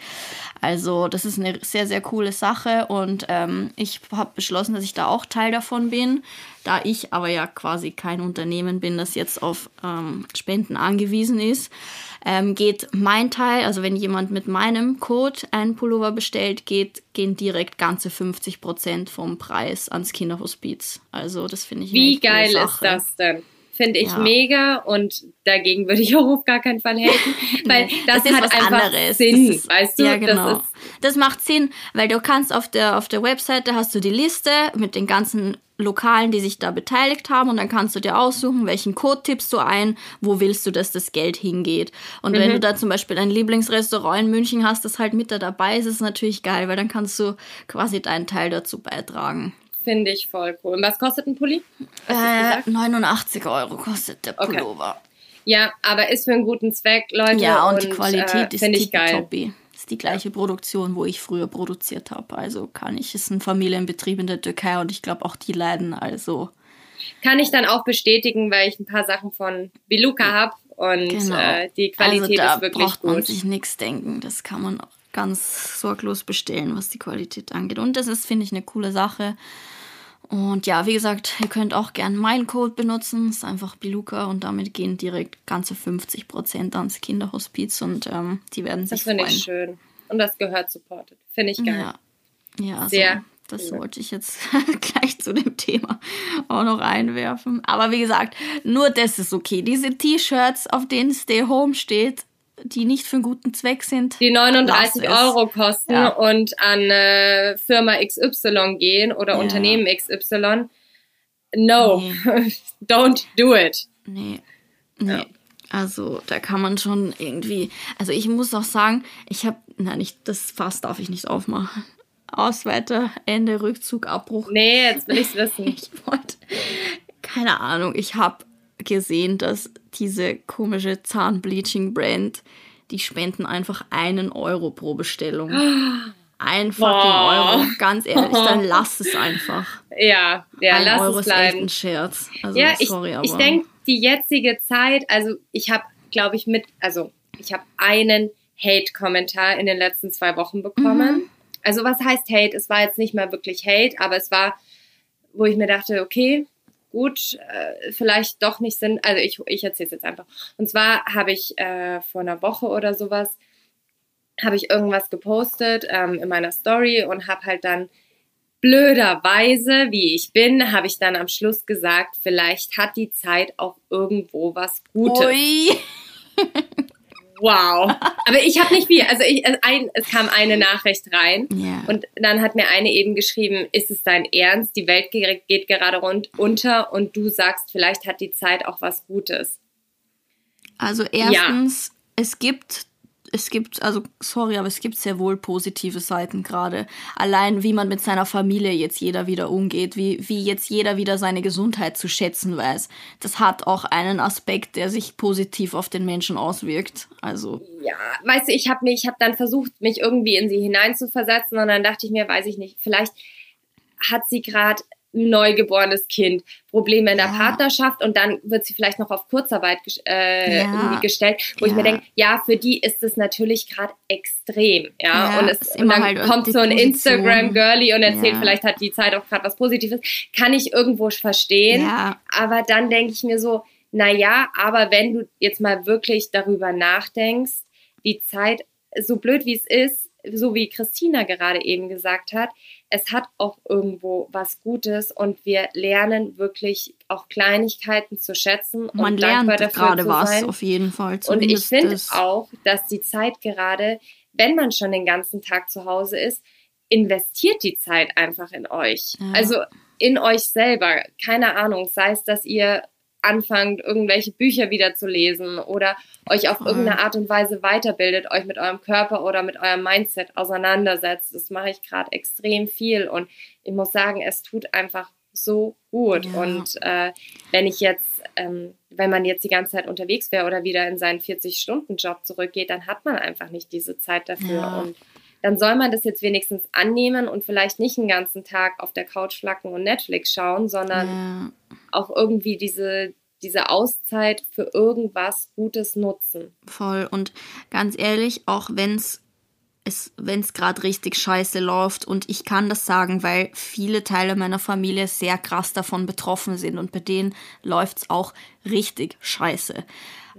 Also das ist eine sehr, sehr coole Sache und ähm, ich habe beschlossen, dass ich da auch Teil davon bin. Da ich aber ja quasi kein Unternehmen bin, das jetzt auf ähm, Spenden angewiesen ist, ähm, geht mein Teil, also wenn jemand mit meinem Code einen Pullover bestellt, geht, gehen direkt ganze 50 Prozent vom Preis ans Kinderhospiz. Also das finde ich Wie geil ist das denn? Finde ich ja. mega und dagegen würde ich auch auf gar keinen Fall helfen, weil das, das hat einfach anderes. Sinn, ist, weißt du? Ja, genau. Das, das, macht Sinn, weil du kannst auf der, auf der Webseite hast du die Liste mit den ganzen Lokalen, die sich da beteiligt haben und dann kannst du dir aussuchen, welchen Code tippst du ein, wo willst du, dass das Geld hingeht. Und mhm. wenn du da zum Beispiel ein Lieblingsrestaurant in München hast, das halt mit da dabei ist, ist es natürlich geil, weil dann kannst du quasi deinen Teil dazu beitragen. Finde ich voll cool. Und was kostet ein Pulli? Äh, 89 Euro kostet der Pullover. Okay. Ja, aber ist für einen guten Zweck, Leute. Ja, und, und die Qualität äh, ist tippitoppi. Ist die gleiche ja. Produktion, wo ich früher produziert habe. Also kann ich, ist ein Familienbetrieb in der Türkei und ich glaube auch die leiden. Also kann ich dann auch bestätigen, weil ich ein paar Sachen von Biluka habe und genau. äh, die Qualität also ist wirklich braucht man sich nichts denken. Das kann man ganz sorglos bestellen, was die Qualität angeht. Und das ist, finde ich, eine coole Sache. Und ja, wie gesagt, ihr könnt auch gern meinen Code benutzen. Das ist einfach Biluka und damit gehen direkt ganze 50% ans Kinderhospiz und ähm, die werden sich freuen. Das finde ich schön. Und das gehört supported. Finde ich geil. Ja, ja also, Sehr das cool. wollte ich jetzt gleich zu dem Thema auch noch einwerfen. Aber wie gesagt, nur das ist okay. Diese T-Shirts, auf denen Stay Home steht, die nicht für einen guten Zweck sind. Die 39 Euro kosten ja. und an äh, Firma XY gehen oder ja. Unternehmen XY. No, nee. don't do it. Nee, nee. Ja. Also da kann man schon irgendwie, also ich muss auch sagen, ich habe, nein, nicht, das Fass darf ich nicht aufmachen. Aus, weiter, Ende, Rückzug, Abbruch. Nee, jetzt will ich's wissen. ich wollte, keine Ahnung, ich habe gesehen, dass diese komische Zahnbleaching-Brand, die spenden einfach einen Euro pro Bestellung. Ein fucking Boah. Euro, ganz ehrlich, dann lass es einfach. Ja, ja, ein lass Euro es bleiben. Ist echt ein Scherz. Also, ja, sorry, ich, aber. Ich denke, die jetzige Zeit, also ich habe, glaube ich, mit, also ich habe einen Hate-Kommentar in den letzten zwei Wochen bekommen. Mhm. Also was heißt Hate? Es war jetzt nicht mehr wirklich Hate, aber es war, wo ich mir dachte, okay, gut, äh, vielleicht doch nicht Sinn. Also ich, ich erzähle es jetzt einfach. Und zwar habe ich äh, vor einer Woche oder sowas, habe ich irgendwas gepostet ähm, in meiner Story und habe halt dann blöderweise, wie ich bin, habe ich dann am Schluss gesagt, vielleicht hat die Zeit auch irgendwo was Gutes. Ui. Wow. Aber ich habe nicht viel. Also ich, ein, es kam eine Nachricht rein yeah. und dann hat mir eine eben geschrieben, ist es dein Ernst? Die Welt geht gerade rund unter und du sagst, vielleicht hat die Zeit auch was Gutes. Also erstens, ja. es gibt es gibt, also sorry, aber es gibt sehr wohl positive Seiten gerade. Allein wie man mit seiner Familie jetzt jeder wieder umgeht, wie, wie jetzt jeder wieder seine Gesundheit zu schätzen weiß. Das hat auch einen Aspekt, der sich positiv auf den Menschen auswirkt. Also. Ja, weißt du, ich habe mich, ich habe dann versucht, mich irgendwie in sie hineinzuversetzen und dann dachte ich mir, weiß ich nicht, vielleicht hat sie gerade neugeborenes Kind, Probleme in der ja. Partnerschaft und dann wird sie vielleicht noch auf Kurzarbeit äh, ja. irgendwie gestellt, wo ja. ich mir denke, ja, für die ist es natürlich gerade extrem, ja, und, es, und dann halt kommt so ein Instagram-Girlie und erzählt, vielleicht hat die Zeit auch gerade was Positives, kann ich irgendwo verstehen, aber dann denke ich mir so, naja, aber wenn du jetzt mal wirklich darüber nachdenkst, die Zeit, so blöd wie es ist, so wie Christina gerade eben gesagt hat, es hat auch irgendwo was Gutes und wir lernen wirklich auch Kleinigkeiten zu schätzen und Man dankbar lernt dafür gerade zu was sein. auf jeden Fall. Und ich finde auch, dass die Zeit gerade, wenn man schon den ganzen Tag zu Hause ist, investiert die Zeit einfach in euch. Ja. Also in euch selber. Keine Ahnung, sei es, dass ihr anfangt, irgendwelche Bücher wieder zu lesen oder euch auf irgendeine Art und Weise weiterbildet, euch mit eurem Körper oder mit eurem Mindset auseinandersetzt. Das mache ich gerade extrem viel und ich muss sagen, es tut einfach so gut. Ja. Und äh, wenn ich jetzt, ähm, wenn man jetzt die ganze Zeit unterwegs wäre oder wieder in seinen 40-Stunden-Job zurückgeht, dann hat man einfach nicht diese Zeit dafür. Ja. Und dann soll man das jetzt wenigstens annehmen und vielleicht nicht den ganzen Tag auf der Couch flacken und Netflix schauen, sondern ja. Auch irgendwie diese, diese Auszeit für irgendwas Gutes nutzen. Voll. Und ganz ehrlich, auch wenn es wenn es gerade richtig scheiße läuft und ich kann das sagen, weil viele Teile meiner Familie sehr krass davon betroffen sind und bei denen läuft es auch richtig scheiße.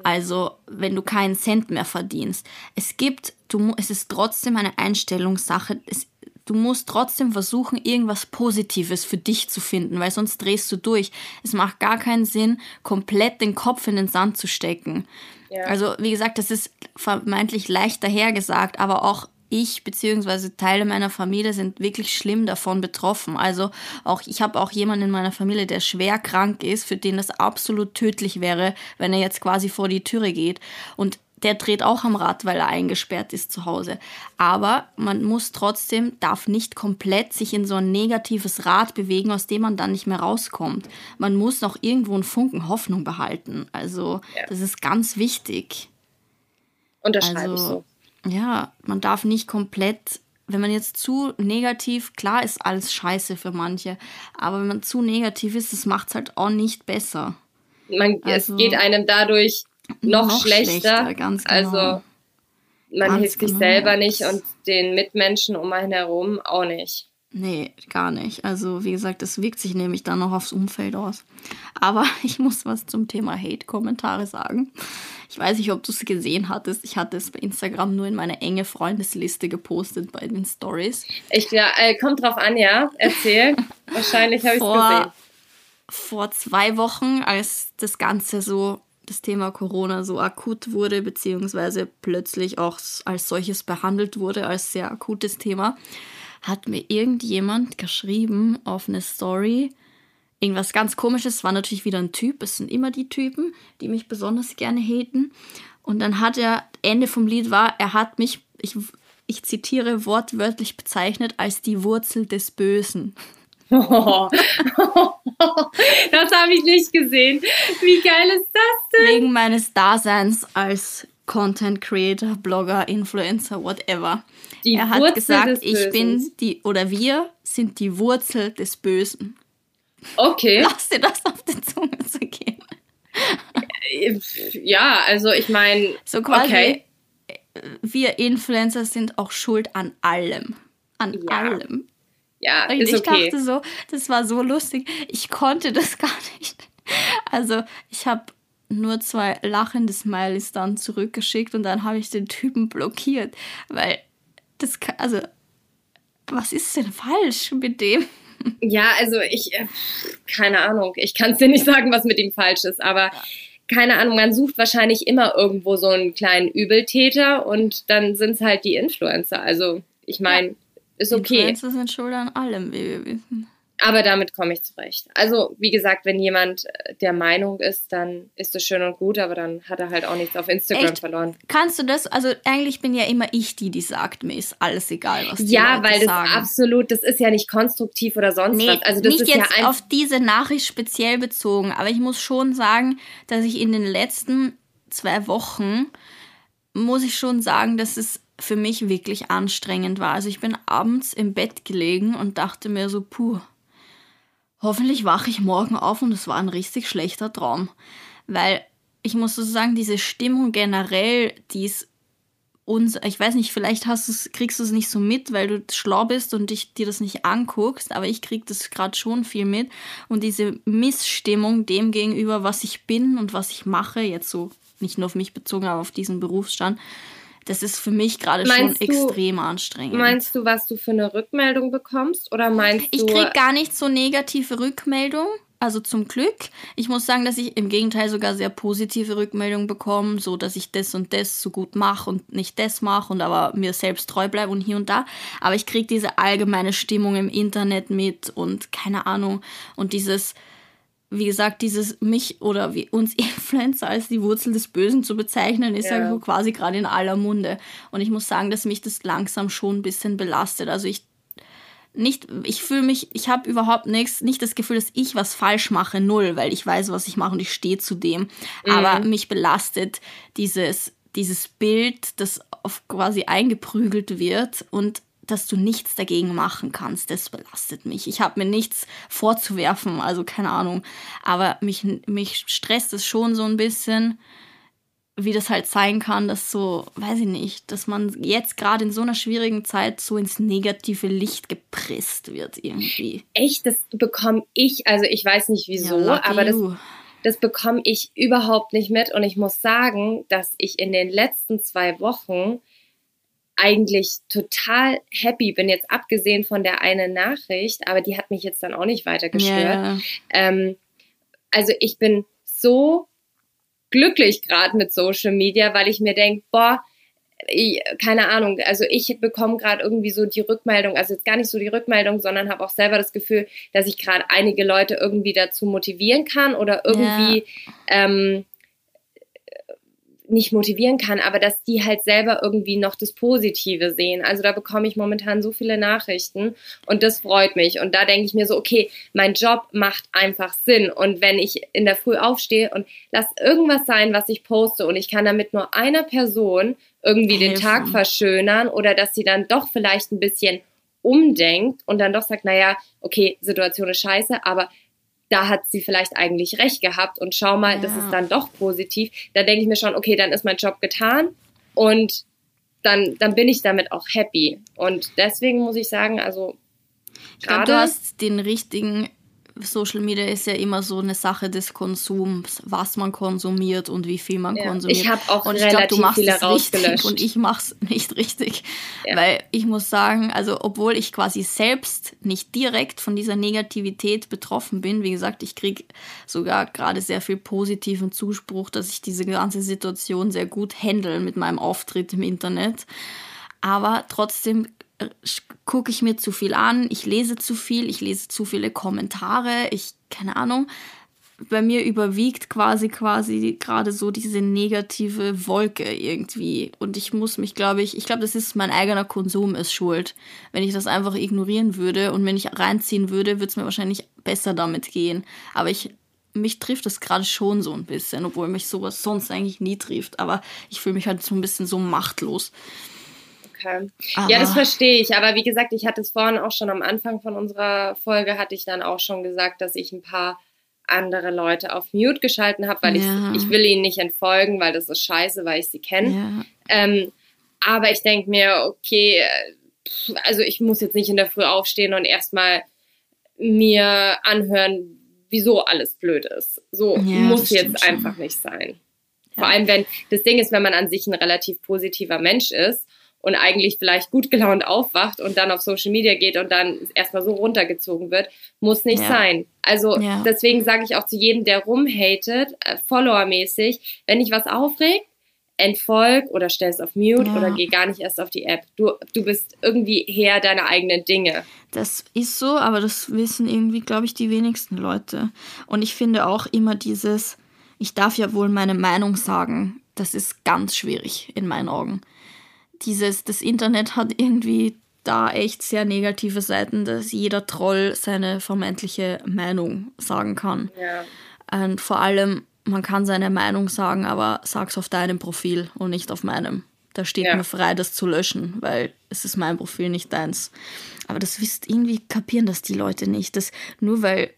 Also, wenn du keinen Cent mehr verdienst. Es gibt, du, es ist trotzdem eine Einstellungssache. Es, du musst trotzdem versuchen, irgendwas Positives für dich zu finden, weil sonst drehst du durch. Es macht gar keinen Sinn, komplett den Kopf in den Sand zu stecken. Ja. Also, wie gesagt, das ist vermeintlich leicht dahergesagt, aber auch ich beziehungsweise Teile meiner Familie sind wirklich schlimm davon betroffen. Also auch ich habe auch jemanden in meiner Familie, der schwer krank ist, für den das absolut tödlich wäre, wenn er jetzt quasi vor die Türe geht. Und der dreht auch am Rad, weil er eingesperrt ist zu Hause. Aber man muss trotzdem, darf nicht komplett sich in so ein negatives Rad bewegen, aus dem man dann nicht mehr rauskommt. Man muss noch irgendwo einen Funken Hoffnung behalten. Also ja. das ist ganz wichtig. Unterschreibe also, ich so. Ja, man darf nicht komplett, wenn man jetzt zu negativ, klar ist alles scheiße für manche, aber wenn man zu negativ ist, das macht es halt auch nicht besser. Man, also, es geht einem dadurch noch, noch schlechter. schlechter ganz genau. Also man ganz hilft sich genau. selber nicht und den Mitmenschen um einen herum auch nicht. Nee, gar nicht. Also, wie gesagt, das wirkt sich nämlich dann noch aufs Umfeld aus. Aber ich muss was zum Thema Hate-Kommentare sagen. Ich weiß nicht, ob du es gesehen hattest. Ich hatte es bei Instagram nur in meine enge Freundesliste gepostet bei den Stories. Ich ja, äh, kommt drauf an, ja. Erzähl. Wahrscheinlich habe ich es gesehen. Vor zwei Wochen, als das Ganze so, das Thema Corona so akut wurde, beziehungsweise plötzlich auch als solches behandelt wurde, als sehr akutes Thema, hat mir irgendjemand geschrieben auf eine Story, irgendwas ganz komisches, war natürlich wieder ein Typ, es sind immer die Typen, die mich besonders gerne haten. Und dann hat er, Ende vom Lied war, er hat mich, ich, ich zitiere wortwörtlich bezeichnet, als die Wurzel des Bösen. Oh. das habe ich nicht gesehen. Wie geil ist das denn? Wegen meines Daseins als Content Creator, Blogger, Influencer, whatever. Die er hat Wurzel gesagt, ich bin die, oder wir sind die Wurzel des Bösen. Okay. Lass dir das auf die Zunge zu gehen. Ja, also ich meine, so quasi, okay. wir Influencer sind auch schuld an allem. An ja. allem. Ja, Und ist ich okay. dachte so, das war so lustig. Ich konnte das gar nicht. Also, ich habe nur zwei lachende Smileys dann zurückgeschickt und dann habe ich den Typen blockiert, weil das, also, was ist denn falsch mit dem? Ja, also ich, äh, keine Ahnung, ich kann es dir nicht sagen, was mit ihm falsch ist, aber keine Ahnung, man sucht wahrscheinlich immer irgendwo so einen kleinen Übeltäter und dann sind es halt die Influencer. Also ich meine, ja. Ist okay. Influencer sind schuld an allem, wie wir wissen. Aber damit komme ich zurecht. Also, wie gesagt, wenn jemand äh, der Meinung ist, dann ist es schön und gut, aber dann hat er halt auch nichts auf Instagram Echt? verloren. Kannst du das? Also, eigentlich bin ja immer ich die, die sagt, mir ist alles egal, was die Ja, Leute weil das sagen. absolut, das ist ja nicht konstruktiv oder sonst nee, was. Also, das nicht ist jetzt ja auf diese Nachricht speziell bezogen, aber ich muss schon sagen, dass ich in den letzten zwei Wochen, muss ich schon sagen, dass es für mich wirklich anstrengend war. Also, ich bin abends im Bett gelegen und dachte mir so, puh hoffentlich wache ich morgen auf und es war ein richtig schlechter Traum. Weil ich muss so sagen, diese Stimmung generell, die ist uns, ich weiß nicht, vielleicht kriegst du es nicht so mit, weil du schlau bist und dich, dir das nicht anguckst, aber ich krieg das gerade schon viel mit. Und diese Missstimmung dem gegenüber, was ich bin und was ich mache, jetzt so nicht nur auf mich bezogen, aber auf diesen Berufsstand, das ist für mich gerade schon du, extrem anstrengend. Meinst du, was du für eine Rückmeldung bekommst? Oder meinst ich du. Ich kriege gar nicht so negative Rückmeldungen. Also zum Glück. Ich muss sagen, dass ich im Gegenteil sogar sehr positive Rückmeldungen bekomme, so dass ich das und das so gut mache und nicht das mache und aber mir selbst treu bleibe und hier und da. Aber ich kriege diese allgemeine Stimmung im Internet mit und keine Ahnung. Und dieses, wie gesagt, dieses mich oder wie uns Influencer als die Wurzel des Bösen zu bezeichnen, ist ja, ja quasi gerade in aller Munde. Und ich muss sagen, dass mich das langsam schon ein bisschen belastet. Also ich nicht, ich fühle mich, ich habe überhaupt nichts, nicht das Gefühl, dass ich was falsch mache, null, weil ich weiß, was ich mache und ich stehe zu dem. Mhm. Aber mich belastet dieses, dieses Bild, das auf quasi eingeprügelt wird und dass du nichts dagegen machen kannst, das belastet mich. Ich habe mir nichts vorzuwerfen, also keine Ahnung. Aber mich, mich stresst es schon so ein bisschen, wie das halt sein kann, dass so, weiß ich nicht, dass man jetzt gerade in so einer schwierigen Zeit so ins negative Licht gepresst wird irgendwie. Echt, das bekomme ich, also ich weiß nicht wieso, ja, aber das, das bekomme ich überhaupt nicht mit. Und ich muss sagen, dass ich in den letzten zwei Wochen eigentlich total happy bin, jetzt abgesehen von der einen Nachricht, aber die hat mich jetzt dann auch nicht weiter gestört. Yeah. Ähm, also ich bin so glücklich gerade mit Social Media, weil ich mir denke, boah, ich, keine Ahnung, also ich bekomme gerade irgendwie so die Rückmeldung, also jetzt gar nicht so die Rückmeldung, sondern habe auch selber das Gefühl, dass ich gerade einige Leute irgendwie dazu motivieren kann oder irgendwie ja. ähm, nicht motivieren kann, aber dass die halt selber irgendwie noch das Positive sehen. Also da bekomme ich momentan so viele Nachrichten und das freut mich. Und da denke ich mir so, okay, mein Job macht einfach Sinn. Und wenn ich in der Früh aufstehe und lass irgendwas sein, was ich poste und ich kann damit nur einer Person irgendwie Helfen. den Tag verschönern oder dass sie dann doch vielleicht ein bisschen umdenkt und dann doch sagt, naja, okay, Situation ist scheiße, aber da hat sie vielleicht eigentlich recht gehabt und schau mal, ja. das ist dann doch positiv. Da denke ich mir schon, okay, dann ist mein Job getan und dann, dann bin ich damit auch happy. Und deswegen muss ich sagen, also. Ich glaube, du hast den richtigen Social Media ist ja immer so eine Sache des Konsums, was man konsumiert und wie viel man ja, konsumiert. Ich habe auch und ich glaube, du machst es richtig und ich mache es nicht richtig, ja. weil ich muss sagen, also obwohl ich quasi selbst nicht direkt von dieser Negativität betroffen bin, wie gesagt, ich kriege sogar gerade sehr viel positiven Zuspruch, dass ich diese ganze Situation sehr gut handle mit meinem Auftritt im Internet. Aber trotzdem gucke ich mir zu viel an, ich lese zu viel, ich lese zu viele Kommentare, ich, keine Ahnung. Bei mir überwiegt quasi, quasi gerade so diese negative Wolke irgendwie. Und ich muss mich, glaube ich, ich glaube, das ist mein eigener Konsum ist schuld. Wenn ich das einfach ignorieren würde und wenn ich reinziehen würde, würde es mir wahrscheinlich besser damit gehen. Aber ich mich trifft es gerade schon so ein bisschen, obwohl mich sowas sonst eigentlich nie trifft. Aber ich fühle mich halt so ein bisschen so machtlos okay. Ja, das verstehe ich. Aber wie gesagt, ich hatte es vorhin auch schon am Anfang von unserer Folge, hatte ich dann auch schon gesagt, dass ich ein paar andere Leute auf Mute geschalten habe, weil ja. ich, ich will ihnen nicht entfolgen, weil das ist scheiße, weil ich sie kenne. Ja. Ähm, aber ich denke mir, okay, also ich muss jetzt nicht in der Früh aufstehen und erstmal mir anhören, wieso alles blöd ist. So ja, muss jetzt einfach nicht sein. Vor allem, wenn das Ding ist, wenn man an sich ein relativ positiver Mensch ist und eigentlich vielleicht gut gelaunt aufwacht und dann auf Social Media geht und dann erstmal so runtergezogen wird, muss nicht ja. sein. Also ja. deswegen sage ich auch zu jedem, der rumhatet, äh, followermäßig, wenn dich was aufregt, entfolg oder stell es auf Mute ja. oder geh gar nicht erst auf die App. Du, du bist irgendwie Herr deiner eigenen Dinge. Das ist so, aber das wissen irgendwie, glaube ich, die wenigsten Leute. Und ich finde auch immer dieses, ich darf ja wohl meine Meinung sagen, das ist ganz schwierig in meinen Augen. Dieses, das Internet hat irgendwie da echt sehr negative Seiten, dass jeder Troll seine vermeintliche Meinung sagen kann. Ja. Und vor allem, man kann seine Meinung sagen, aber sag's auf deinem Profil und nicht auf meinem. Da steht ja. mir frei, das zu löschen, weil es ist mein Profil, nicht deins. Aber das wisst irgendwie kapieren das die Leute nicht. dass nur weil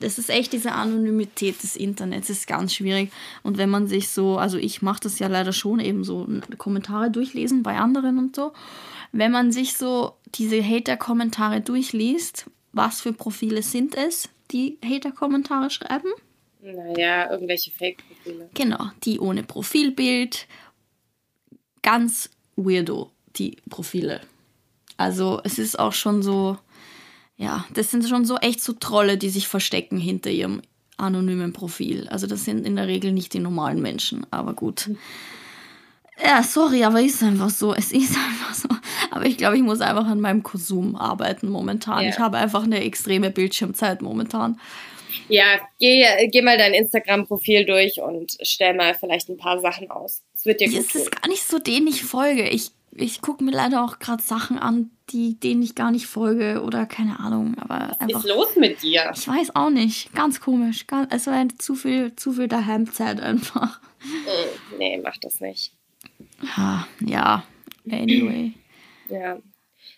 das ist echt diese Anonymität des Internets, ist ganz schwierig. Und wenn man sich so, also ich mache das ja leider schon eben so, Kommentare durchlesen bei anderen und so. Wenn man sich so diese Hater-Kommentare durchliest, was für Profile sind es, die Hater-Kommentare schreiben? Naja, irgendwelche Fake-Profile. Genau, die ohne Profilbild. Ganz weirdo, die Profile. Also es ist auch schon so, ja, das sind schon so echt so Trolle, die sich verstecken hinter ihrem anonymen Profil. Also das sind in der Regel nicht die normalen Menschen, aber gut. Ja, sorry, aber ist einfach so. Es ist einfach so. Aber ich glaube, ich muss einfach an meinem Konsum arbeiten momentan. Ja. Ich habe einfach eine extreme Bildschirmzeit momentan. Ja, geh, geh mal dein Instagram-Profil durch und stell mal vielleicht ein paar Sachen aus. Es wird dir gut Es ist gar nicht so, denen ich folge. Ich, ich gucke mir leider auch gerade Sachen an, die, denen ich gar nicht folge oder keine Ahnung. Aber Was einfach, ist los mit dir? Ich weiß auch nicht. Ganz komisch. Ganz, es war zu viel, zu viel Daheimzeit einfach. Mm, nee, mach das nicht. Ja, ja. Anyway. Ja.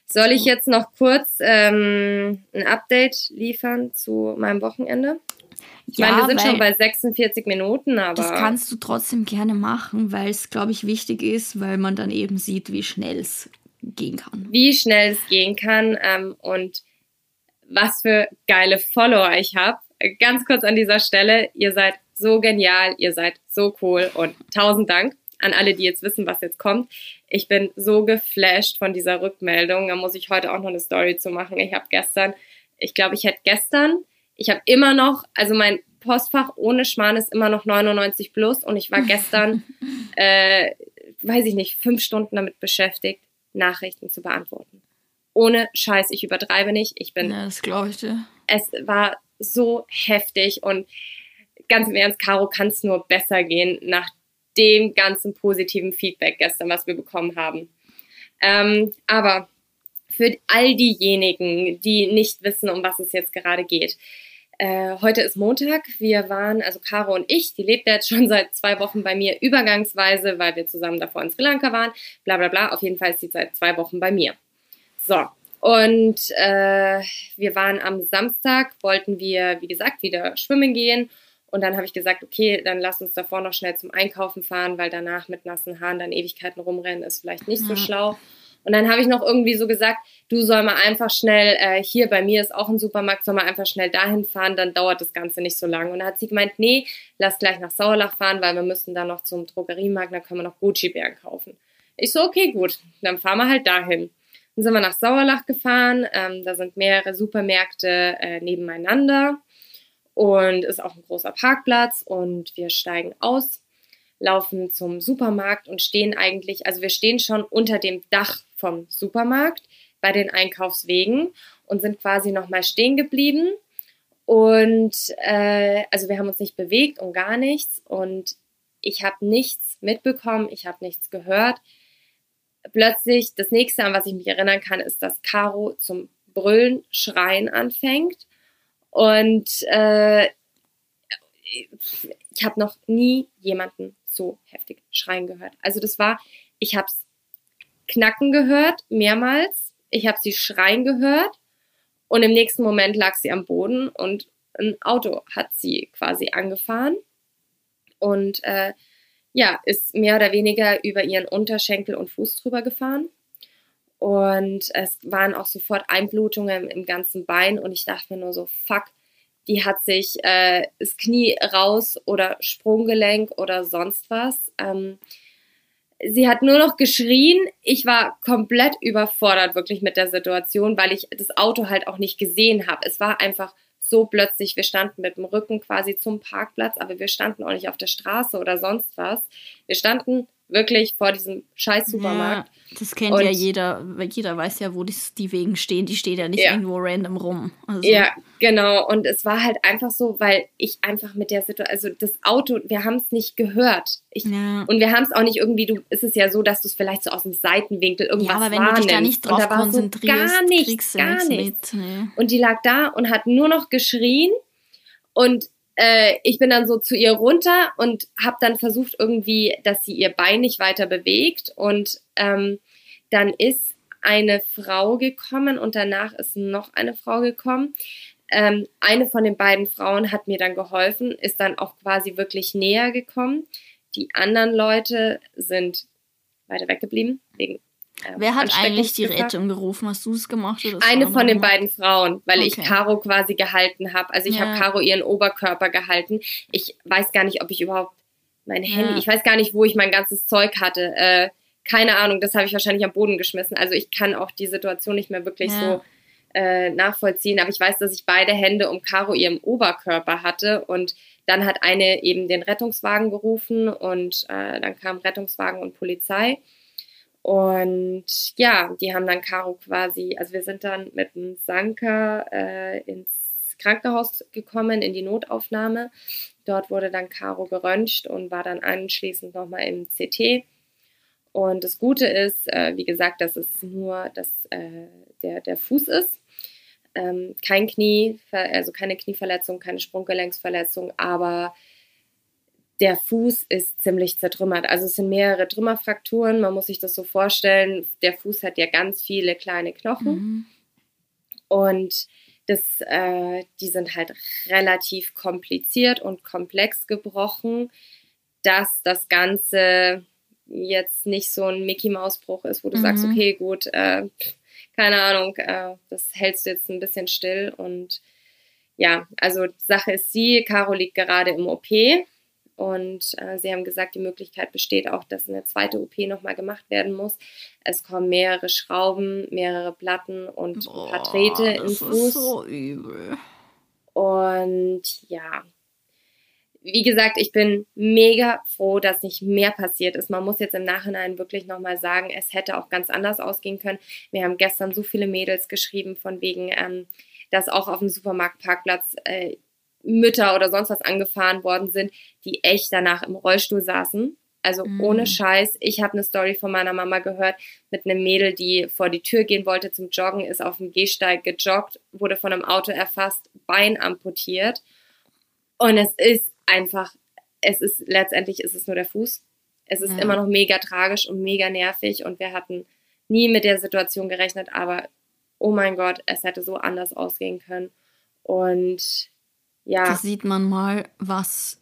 Soll ich jetzt noch kurz ähm, ein Update liefern zu meinem Wochenende? Ich ja, meine, wir sind schon bei 46 Minuten, aber. Das kannst du trotzdem gerne machen, weil es, glaube ich, wichtig ist, weil man dann eben sieht, wie schnell es gehen kann. Wie schnell es gehen kann ähm, und was für geile Follower ich habe. Ganz kurz an dieser Stelle, ihr seid so genial, ihr seid so cool und tausend Dank an alle, die jetzt wissen, was jetzt kommt. Ich bin so geflasht von dieser Rückmeldung. Da muss ich heute auch noch eine Story zu machen. Ich habe gestern, ich glaube, ich hätte gestern, ich habe immer noch, also mein Postfach ohne Schmarrn ist immer noch 99 plus und ich war gestern, äh, weiß ich nicht, fünf Stunden damit beschäftigt, Nachrichten zu beantworten. Ohne Scheiß, ich übertreibe nicht. Ich bin. Ja, das glaube ich dir. Es war so heftig und ganz im Ernst, Caro, kann es nur besser gehen nach dem ganzen positiven Feedback gestern, was wir bekommen haben. Ähm, aber für all diejenigen, die nicht wissen, um was es jetzt gerade geht. Äh, heute ist Montag. Wir waren, also Caro und ich, die lebt jetzt schon seit zwei Wochen bei mir übergangsweise, weil wir zusammen davor in Sri Lanka waren. Bla bla bla. Auf jeden Fall ist sie seit zwei Wochen bei mir. So. Und äh, wir waren am Samstag, wollten wir, wie gesagt, wieder schwimmen gehen und dann habe ich gesagt, okay, dann lass uns davor noch schnell zum Einkaufen fahren, weil danach mit nassen Haaren dann Ewigkeiten rumrennen ist vielleicht nicht ja. so schlau. Und dann habe ich noch irgendwie so gesagt, du soll mal einfach schnell, äh, hier bei mir ist auch ein Supermarkt, soll mal einfach schnell dahin fahren, dann dauert das Ganze nicht so lange. Und dann hat sie gemeint, nee, lass gleich nach Sauerlach fahren, weil wir müssen dann noch zum Drogeriemarkt, dann können wir noch Gucci-Bären kaufen. Ich so, okay, gut, dann fahren wir halt dahin. Dann sind wir nach Sauerlach gefahren, ähm, da sind mehrere Supermärkte äh, nebeneinander und ist auch ein großer Parkplatz und wir steigen aus, laufen zum Supermarkt und stehen eigentlich, also wir stehen schon unter dem Dach vom Supermarkt bei den Einkaufswegen und sind quasi nochmal stehen geblieben. Und äh, also wir haben uns nicht bewegt und gar nichts und ich habe nichts mitbekommen, ich habe nichts gehört. Plötzlich, das nächste, an was ich mich erinnern kann, ist, dass Caro zum Brüllen, Schreien anfängt und äh, ich habe noch nie jemanden so heftig schreien gehört. Also das war, ich habe es knacken gehört, mehrmals. Ich habe sie schreien gehört und im nächsten Moment lag sie am Boden und ein Auto hat sie quasi angefahren und äh, ja, ist mehr oder weniger über ihren Unterschenkel und Fuß drüber gefahren. Und es waren auch sofort Einblutungen im ganzen Bein und ich dachte mir nur so, fuck, die hat sich äh, das Knie raus oder Sprunggelenk oder sonst was. Ähm, sie hat nur noch geschrien. Ich war komplett überfordert wirklich mit der Situation, weil ich das Auto halt auch nicht gesehen habe. Es war einfach so plötzlich, wir standen mit dem Rücken quasi zum Parkplatz, aber wir standen auch nicht auf der Straße oder sonst was. Wir standen wirklich vor diesem scheiß Supermarkt. Ja, das kennt und, ja jeder, weil jeder weiß ja, wo die, die Wegen stehen. Die stehen ja nicht ja. irgendwo random rum. Also. Ja, genau. Und es war halt einfach so, weil ich einfach mit der Situation, also das Auto, wir haben es nicht gehört. Ich, ja. Und wir haben es auch nicht irgendwie, du, ist es ja so, dass du es vielleicht so aus dem Seitenwinkel irgendwas Ja, aber wenn wahrnimmst. du dich da nicht drauf konzentrierst, so gar nichts, gar nichts. Mit, nee. Und die lag da und hat nur noch geschrien und äh, ich bin dann so zu ihr runter und habe dann versucht irgendwie, dass sie ihr Bein nicht weiter bewegt und ähm, dann ist eine Frau gekommen und danach ist noch eine Frau gekommen. Ähm, eine von den beiden Frauen hat mir dann geholfen, ist dann auch quasi wirklich näher gekommen. Die anderen Leute sind weiter weggeblieben wegen Wer hat eigentlich die Rettung gerufen? Hast du es gemacht? Oder Eine von den beiden Frauen, weil okay. ich Caro quasi gehalten habe. Also ich ja. habe Caro ihren Oberkörper gehalten. Ich weiß gar nicht, ob ich überhaupt mein Handy, ja. ich weiß gar nicht, wo ich mein ganzes Zeug hatte. Äh, keine Ahnung, das habe ich wahrscheinlich am Boden geschmissen. Also ich kann auch die Situation nicht mehr wirklich ja. so äh, nachvollziehen. Aber ich weiß, dass ich beide Hände um Caro ihrem Oberkörper hatte und dann hat eine eben den Rettungswagen gerufen und äh, dann kam Rettungswagen und Polizei. Und ja, die haben dann Caro quasi, also wir sind dann mit dem Sanker äh, ins Krankenhaus gekommen, in die Notaufnahme. Dort wurde dann Caro geröntgt und war dann anschließend nochmal im CT. Und das Gute ist, äh, wie gesagt, dass es nur dass, äh, der, der Fuß ist. Ähm, kein Knie, also keine Knieverletzung, keine Sprunggelenksverletzung, aber der Fuß ist ziemlich zertrümmert. Also es sind mehrere Trümmerfrakturen. Man muss sich das so vorstellen. Der Fuß hat ja ganz viele kleine Knochen. Mhm. Und das, äh, die sind halt relativ kompliziert und komplex gebrochen, dass das Ganze jetzt nicht so ein Mickey-Maus-Bruch ist, wo du mhm. sagst, okay, gut, äh, keine Ahnung, äh, das hältst du jetzt ein bisschen still. Und ja, also Sache ist sie, Caro liegt gerade im OP und äh, sie haben gesagt, die Möglichkeit besteht auch, dass eine zweite OP nochmal gemacht werden muss. Es kommen mehrere Schrauben, mehrere Platten und Boah, ein paar Drähte im Fuß. Das ist so übel. Und ja, wie gesagt, ich bin mega froh, dass nicht mehr passiert ist. Man muss jetzt im Nachhinein wirklich nochmal sagen, es hätte auch ganz anders ausgehen können. Wir haben gestern so viele Mädels geschrieben, von wegen, ähm, dass auch auf dem Supermarktparkplatz äh, Mütter oder sonst was angefahren worden sind, die echt danach im Rollstuhl saßen. Also mhm. ohne Scheiß. Ich habe eine Story von meiner Mama gehört mit einem Mädel, die vor die Tür gehen wollte zum Joggen, ist auf dem Gehsteig gejoggt, wurde von einem Auto erfasst, Bein amputiert. Und es ist einfach, es ist letztendlich ist es nur der Fuß. Es ist ja. immer noch mega tragisch und mega nervig und wir hatten nie mit der Situation gerechnet, aber oh mein Gott, es hätte so anders ausgehen können. Und ja. Da sieht man mal, was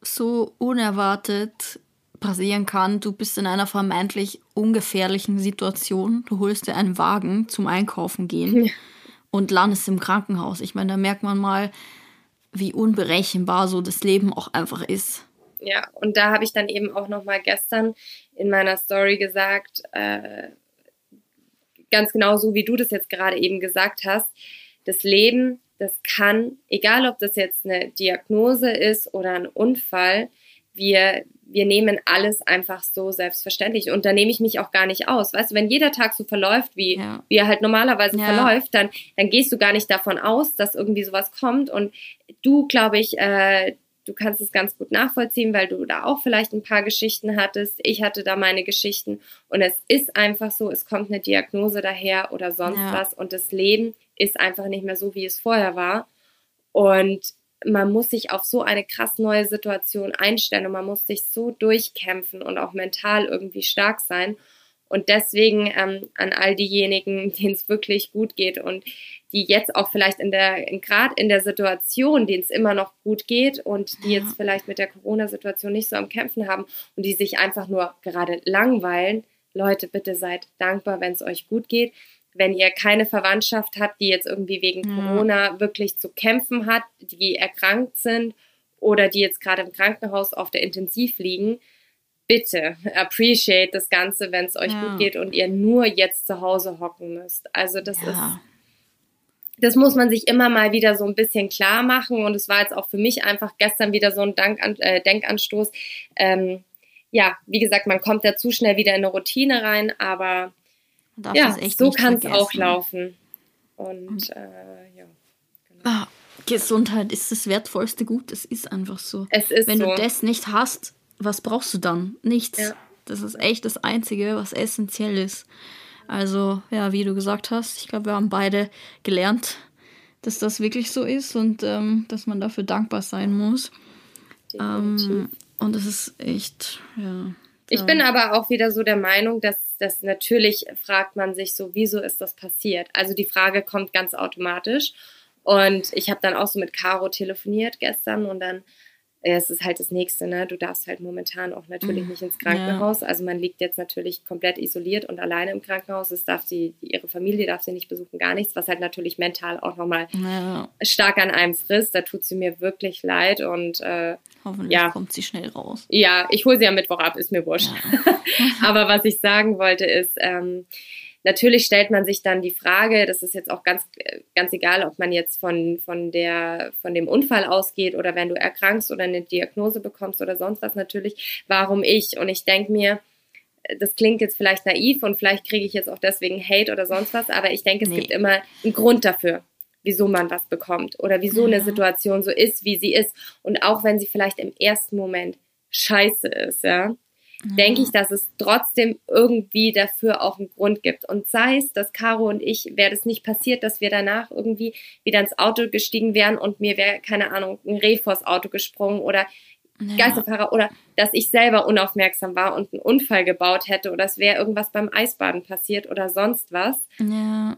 so unerwartet passieren kann. Du bist in einer vermeintlich ungefährlichen Situation. Du holst dir einen Wagen zum Einkaufen gehen ja. und landest im Krankenhaus. Ich meine, da merkt man mal, wie unberechenbar so das Leben auch einfach ist. Ja, und da habe ich dann eben auch noch mal gestern in meiner Story gesagt, äh, ganz genau so, wie du das jetzt gerade eben gesagt hast, das Leben das kann, egal ob das jetzt eine Diagnose ist oder ein Unfall, wir, wir nehmen alles einfach so selbstverständlich. Und da nehme ich mich auch gar nicht aus. Weißt du, wenn jeder Tag so verläuft, wie, ja. wie er halt normalerweise ja. verläuft, dann, dann gehst du gar nicht davon aus, dass irgendwie sowas kommt. Und du, glaube ich, äh, du kannst es ganz gut nachvollziehen, weil du da auch vielleicht ein paar Geschichten hattest. Ich hatte da meine Geschichten. Und es ist einfach so, es kommt eine Diagnose daher oder sonst ja. was. Und das Leben ist einfach nicht mehr so, wie es vorher war. Und man muss sich auf so eine krass neue Situation einstellen und man muss sich so durchkämpfen und auch mental irgendwie stark sein. Und deswegen ähm, an all diejenigen, denen es wirklich gut geht und die jetzt auch vielleicht in der, gerade in der Situation, denen es immer noch gut geht und die jetzt vielleicht mit der Corona-Situation nicht so am Kämpfen haben und die sich einfach nur gerade langweilen, Leute, bitte seid dankbar, wenn es euch gut geht wenn ihr keine Verwandtschaft habt, die jetzt irgendwie wegen ja. Corona wirklich zu kämpfen hat, die erkrankt sind oder die jetzt gerade im Krankenhaus auf der Intensiv liegen, bitte appreciate das Ganze, wenn es euch ja. gut geht und ihr nur jetzt zu Hause hocken müsst. Also das ja. ist das muss man sich immer mal wieder so ein bisschen klar machen. Und es war jetzt auch für mich einfach gestern wieder so ein Dank äh, Denkanstoß. Ähm, ja, wie gesagt, man kommt da zu schnell wieder in eine Routine rein, aber ja, so kann es auch laufen. Und äh, ja. Genau. Ah, Gesundheit ist das wertvollste Gut. Es ist einfach so. Ist Wenn so. du das nicht hast, was brauchst du dann? Nichts. Ja. Das ist echt das Einzige, was essentiell ist. Also, ja, wie du gesagt hast, ich glaube, wir haben beide gelernt, dass das wirklich so ist und ähm, dass man dafür dankbar sein muss. Ähm, und das ist echt, ja. Ich bin aber auch wieder so der Meinung, dass das natürlich fragt man sich so, wieso ist das passiert? Also die Frage kommt ganz automatisch. Und ich habe dann auch so mit Caro telefoniert gestern und dann es ist halt das Nächste, ne? Du darfst halt momentan auch natürlich mhm. nicht ins Krankenhaus. Ja. Also man liegt jetzt natürlich komplett isoliert und alleine im Krankenhaus. Es darf sie, ihre Familie darf sie nicht besuchen, gar nichts, was halt natürlich mental auch nochmal ja. stark an einem frisst. Da tut sie mir wirklich leid und äh, hoffentlich ja. kommt sie schnell raus. Ja, ich hole sie am Mittwoch ab, ist mir wurscht. Ja. Aber was ich sagen wollte ist, ähm, Natürlich stellt man sich dann die Frage, das ist jetzt auch ganz, ganz egal, ob man jetzt von, von, der, von dem Unfall ausgeht oder wenn du erkrankst oder eine Diagnose bekommst oder sonst was natürlich, warum ich? Und ich denke mir, das klingt jetzt vielleicht naiv und vielleicht kriege ich jetzt auch deswegen Hate oder sonst was, aber ich denke, es nee. gibt immer einen Grund dafür, wieso man was bekommt oder wieso eine Situation so ist, wie sie ist. Und auch wenn sie vielleicht im ersten Moment scheiße ist, ja, mhm. denke ich, dass es trotzdem irgendwie dafür auch einen Grund gibt. Und sei es, dass Caro und ich, wäre das nicht passiert, dass wir danach irgendwie wieder ins Auto gestiegen wären und mir wäre, keine Ahnung, ein Reh vors Auto gesprungen oder ja. Geisterfahrer oder dass ich selber unaufmerksam war und einen Unfall gebaut hätte oder es wäre irgendwas beim Eisbaden passiert oder sonst was. Ja.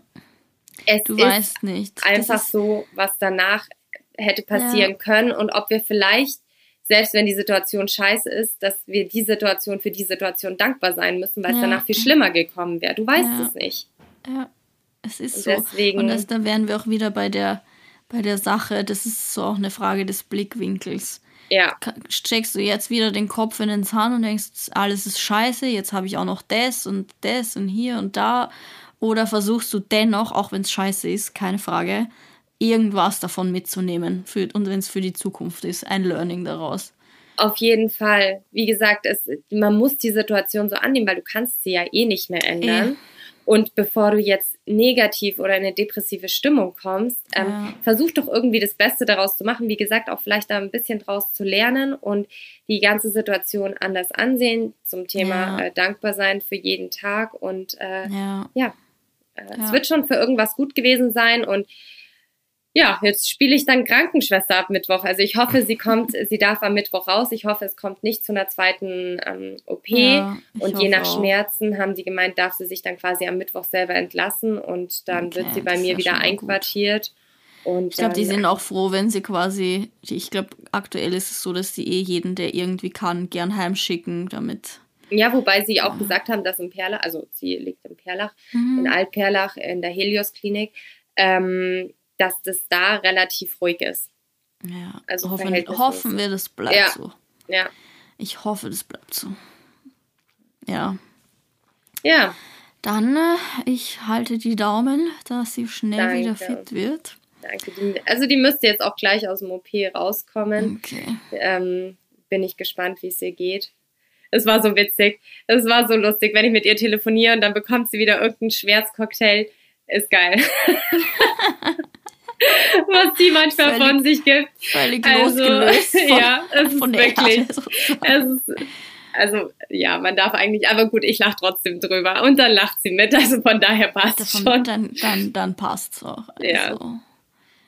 Es du weißt nicht. Einfach ist... so, was danach hätte passieren ja. können und ob wir vielleicht selbst wenn die Situation scheiße ist, dass wir die Situation für die Situation dankbar sein müssen, weil es ja. danach viel schlimmer gekommen wäre. Du weißt ja. es nicht. Ja, es ist und so. Deswegen, und das, da wären wir auch wieder bei der, bei der Sache, das ist so auch eine Frage des Blickwinkels. Ja. Steckst du jetzt wieder den Kopf in den Sand und denkst, alles ist scheiße, jetzt habe ich auch noch das und das und hier und da. Oder versuchst du dennoch, auch wenn es scheiße ist, keine Frage, irgendwas davon mitzunehmen für, und wenn es für die Zukunft ist, ein Learning daraus. Auf jeden Fall. Wie gesagt, es, man muss die Situation so annehmen, weil du kannst sie ja eh nicht mehr ändern. Ja. Und bevor du jetzt negativ oder in eine depressive Stimmung kommst, ähm, ja. versuch doch irgendwie das Beste daraus zu machen. Wie gesagt, auch vielleicht da ein bisschen draus zu lernen und die ganze Situation anders ansehen zum Thema ja. äh, dankbar sein für jeden Tag. Und äh, ja, äh, es wird schon für irgendwas gut gewesen sein und ja, jetzt spiele ich dann Krankenschwester ab Mittwoch. Also ich hoffe, sie kommt, sie darf am Mittwoch raus. Ich hoffe, es kommt nicht zu einer zweiten ähm, OP. Ja, und je nach auch. Schmerzen haben sie gemeint, darf sie sich dann quasi am Mittwoch selber entlassen und dann okay, wird sie bei mir wieder einquartiert. Und ich glaube, die sind auch froh, wenn sie quasi, ich glaube, aktuell ist es so, dass sie eh jeden, der irgendwie kann, gern heimschicken, damit. Ja, wobei sie auch gesagt haben, dass in Perlach, also sie liegt in Perlach, mhm. in Altperlach, in der Helios-Klinik, ähm, dass das da relativ ruhig ist. Ja, also hoffen, hoffen wir, das bleibt ja. so. Ja. Ich hoffe, das bleibt so. Ja. Ja. Dann, äh, ich halte die Daumen, dass sie schnell Danke. wieder fit wird. Danke. also die müsste jetzt auch gleich aus dem OP rauskommen. Okay. Ähm, bin ich gespannt, wie es ihr geht. Es war so witzig. Es war so lustig, wenn ich mit ihr telefoniere und dann bekommt sie wieder irgendeinen Schmerzcocktail. Ist geil. was die manchmal völlig, von sich gibt. Völlig also, losgelöst. Von, ja, es ist wirklich. Es ist, also ja, man darf eigentlich, aber gut, ich lache trotzdem drüber und dann lacht sie mit, also von daher passt es schon. Dann, dann, dann passt es auch. Also, ja.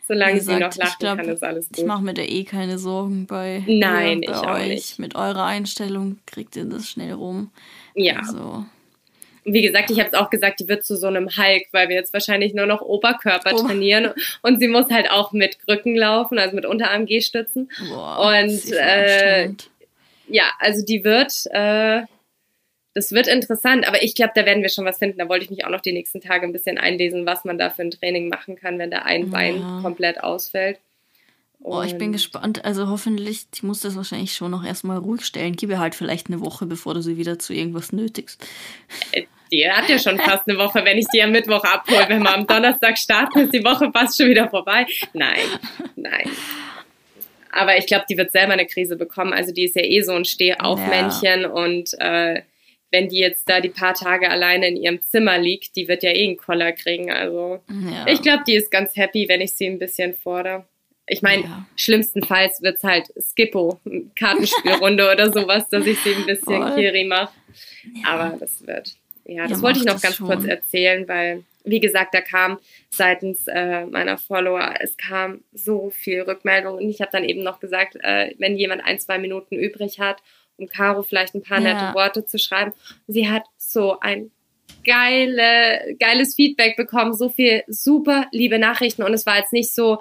Solange gesagt, sie noch lachen glaub, kann, ist alles gut. Ich mache mir da eh keine Sorgen bei, Nein, ihr, bei ich euch. Nicht. Mit eurer Einstellung kriegt ihr das schnell rum. Ja. Also, wie gesagt, ich habe es auch gesagt, die wird zu so einem Hulk, weil wir jetzt wahrscheinlich nur noch Oberkörper oh. trainieren und sie muss halt auch mit Krücken laufen, also mit Unterarm-G-Stützen. Und äh, ja, also die wird, äh, das wird interessant, aber ich glaube, da werden wir schon was finden. Da wollte ich mich auch noch die nächsten Tage ein bisschen einlesen, was man da für ein Training machen kann, wenn da ein ja. Bein komplett ausfällt. Oh, ich bin gespannt. Also hoffentlich, ich muss das wahrscheinlich schon noch erstmal ruhig stellen. Gib ihr halt vielleicht eine Woche, bevor du sie wieder zu irgendwas nötigst. Äh, die hat ja schon fast eine Woche, wenn ich die am Mittwoch abhole. Wenn wir am Donnerstag starten, ist die Woche fast schon wieder vorbei. Nein, nein. Aber ich glaube, die wird selber eine Krise bekommen. Also die ist ja eh so ein Stehaufmännchen ja. und äh, wenn die jetzt da die paar Tage alleine in ihrem Zimmer liegt, die wird ja eh einen Koller kriegen. Also ja. ich glaube, die ist ganz happy, wenn ich sie ein bisschen fordere. Ich meine, ja. schlimmstenfalls wird's halt Skippo, Kartenspielrunde oder sowas, dass ich sie ein bisschen Voll. Kiri mache. Ja. Aber das wird. Ja, das wollte ich noch ganz schon. kurz erzählen, weil, wie gesagt, da kam seitens äh, meiner Follower, es kam so viel Rückmeldung und ich habe dann eben noch gesagt, äh, wenn jemand ein, zwei Minuten übrig hat, um Caro vielleicht ein paar nette Worte zu schreiben. Sie hat so ein geile, geiles Feedback bekommen, so viel super liebe Nachrichten und es war jetzt nicht so,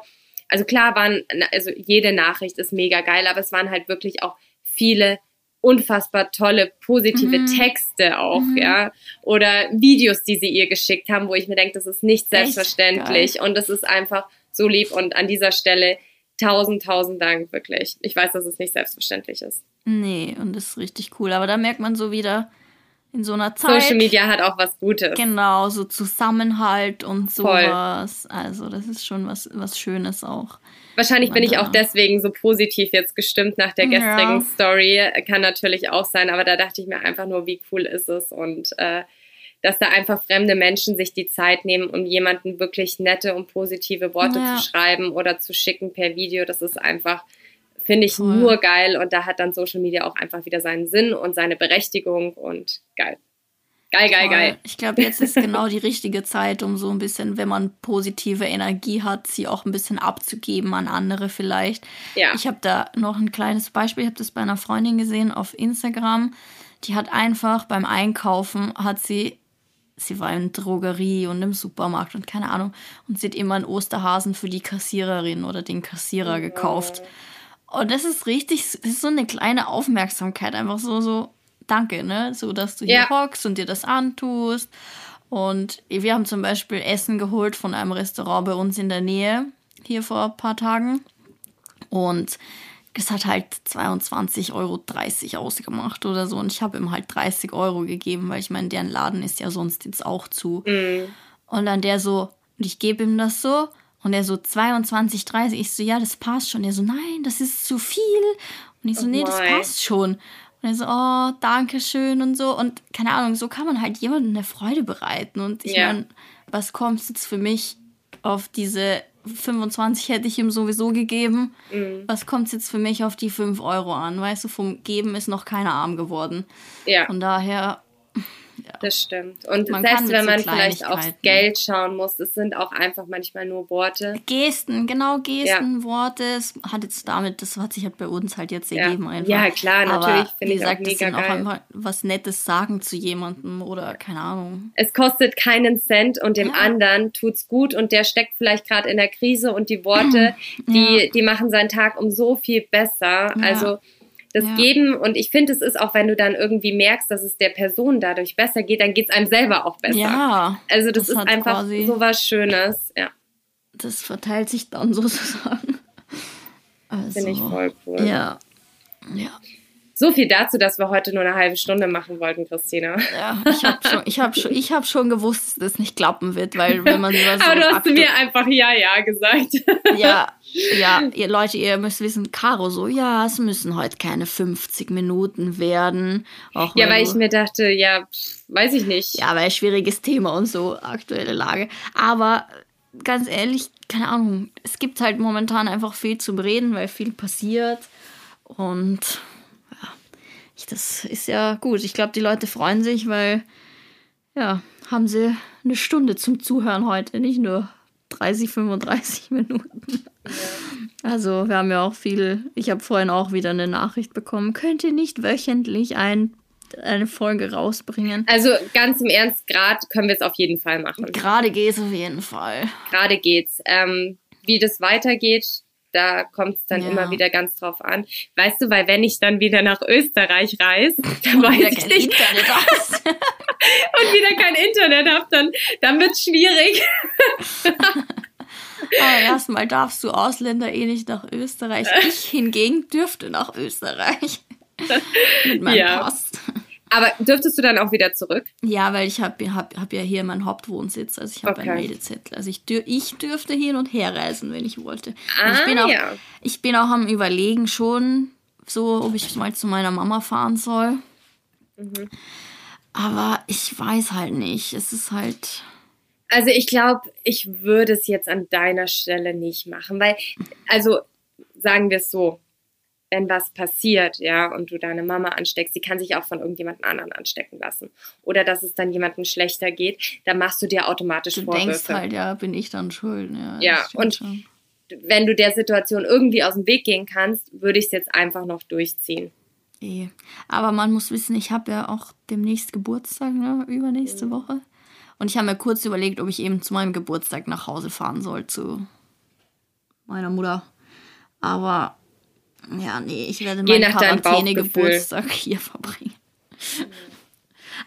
also klar waren, also jede Nachricht ist mega geil, aber es waren halt wirklich auch viele unfassbar tolle, positive mhm. Texte auch, mhm. ja. Oder Videos, die sie ihr geschickt haben, wo ich mir denke, das ist nicht selbstverständlich und das ist einfach so lieb und an dieser Stelle tausend, tausend Dank, wirklich. Ich weiß, dass es nicht selbstverständlich ist. Nee, und das ist richtig cool. Aber da merkt man so wieder, in so einer Zeit. Social Media hat auch was Gutes. Genau, so Zusammenhalt und sowas. Voll. Also das ist schon was, was Schönes auch. Wahrscheinlich bin ich auch deswegen so positiv jetzt gestimmt nach der gestrigen ja. Story. Kann natürlich auch sein, aber da dachte ich mir einfach nur, wie cool ist es und äh, dass da einfach fremde Menschen sich die Zeit nehmen, um jemanden wirklich nette und positive Worte ja. zu schreiben oder zu schicken per Video. Das ist einfach Finde ich cool. nur geil und da hat dann Social Media auch einfach wieder seinen Sinn und seine Berechtigung und geil. Geil, geil, Voll. geil. Ich glaube, jetzt ist genau die richtige Zeit, um so ein bisschen, wenn man positive Energie hat, sie auch ein bisschen abzugeben an andere vielleicht. Ja. Ich habe da noch ein kleines Beispiel. Ich habe das bei einer Freundin gesehen auf Instagram. Die hat einfach beim Einkaufen, hat sie, sie war in Drogerie und im Supermarkt und keine Ahnung, und sie hat immer einen Osterhasen für die Kassiererin oder den Kassierer oh. gekauft. Und das ist richtig, das ist so eine kleine Aufmerksamkeit, einfach so, so, danke, ne? So, dass du hier ja. hockst und dir das antust. Und wir haben zum Beispiel Essen geholt von einem Restaurant bei uns in der Nähe, hier vor ein paar Tagen. Und es hat halt 22,30 Euro ausgemacht oder so. Und ich habe ihm halt 30 Euro gegeben, weil ich meine, deren Laden ist ja sonst jetzt auch zu. Mhm. Und dann der so, und ich gebe ihm das so. Und er so 22, 30. Ich so, ja, das passt schon. Er so, nein, das ist zu viel. Und ich so, oh nee, das passt schon. Und er so, oh, danke schön und so. Und keine Ahnung, so kann man halt jemandem eine Freude bereiten. Und ich yeah. meine, was kommt jetzt für mich auf diese 25 hätte ich ihm sowieso gegeben. Mhm. Was kommt jetzt für mich auf die 5 Euro an? Weißt du, vom Geben ist noch keiner arm geworden. Ja. Von daher ja. Das stimmt. Und man selbst wenn man vielleicht aufs Geld schauen muss, es sind auch einfach manchmal nur Worte. Gesten, genau, Gesten, ja. Worte. Es hat jetzt damit, das hat sich halt bei uns halt jetzt ergeben ja. einfach. Ja, klar, natürlich finde ich gesagt, auch mega das sind auch einfach was Nettes sagen zu jemandem oder keine Ahnung. Es kostet keinen Cent und dem ja. anderen tut's gut und der steckt vielleicht gerade in der Krise und die Worte, die, die machen seinen Tag um so viel besser. Also das ja. Geben und ich finde, es ist auch, wenn du dann irgendwie merkst, dass es der Person dadurch besser geht, dann geht es einem selber auch besser. Ja. Also das, das ist einfach so was Schönes, ja. Das verteilt sich dann sozusagen. Also, finde ich voll cool. Ja. Ja. So viel dazu, dass wir heute nur eine halbe Stunde machen wollten, Christina. Ja, ich habe schon, ich hab schon, ich hab schon gewusst, dass das nicht klappen wird, weil wenn man über so. Aber du hast mir einfach ja, ja gesagt. Ja, ja, ihr Leute, ihr müsst wissen, Caro so, ja, es müssen heute keine 50 Minuten werden. Auch ja, weil ich mir dachte, ja, weiß ich nicht. Ja, weil schwieriges Thema und so, aktuelle Lage. Aber ganz ehrlich, keine Ahnung, es gibt halt momentan einfach viel zu reden, weil viel passiert. Und das ist ja gut. Ich glaube, die Leute freuen sich, weil, ja, haben sie eine Stunde zum Zuhören heute, nicht nur 30, 35 Minuten. Also, wir haben ja auch viel. Ich habe vorhin auch wieder eine Nachricht bekommen. Könnt ihr nicht wöchentlich ein, eine Folge rausbringen? Also, ganz im Ernst, gerade können wir es auf jeden Fall machen. Gerade geht es auf jeden Fall. Gerade geht's. Ähm, wie das weitergeht, da kommt es dann ja. immer wieder ganz drauf an. Weißt du, weil wenn ich dann wieder nach Österreich reise, dann weiß ich nicht. Und wieder kein Internet habe, dann, dann wird es schwierig. oh erstmal darfst du Ausländer eh nicht nach Österreich. Ich hingegen dürfte nach Österreich. Mit meinem ja. Pass. Aber dürftest du dann auch wieder zurück? Ja, weil ich habe hab, hab ja hier meinen Hauptwohnsitz. Also ich habe okay. einen Meldezettel. Also ich, dür ich dürfte hin und her reisen, wenn ich wollte. Ah, ich, bin auch, ja. ich bin auch am Überlegen schon, so, ob ich mal zu meiner Mama fahren soll. Mhm. Aber ich weiß halt nicht. Es ist halt. Also ich glaube, ich würde es jetzt an deiner Stelle nicht machen, weil, also sagen wir es so, wenn was passiert, ja, und du deine Mama ansteckst, sie kann sich auch von irgendjemand anderen anstecken lassen. Oder dass es dann jemandem schlechter geht, dann machst du dir automatisch du Vorwürfe. Du denkst halt, ja, bin ich dann schuld. Ja, ja und schon. wenn du der Situation irgendwie aus dem Weg gehen kannst, würde ich es jetzt einfach noch durchziehen. Eh. Aber man muss wissen, ich habe ja auch demnächst Geburtstag, ne? übernächste mhm. Woche. Und ich habe mir kurz überlegt, ob ich eben zu meinem Geburtstag nach Hause fahren soll, zu meiner Mutter. Aber ja, nee, ich werde meinen Quarantäne-Geburtstag hier verbringen. Mhm.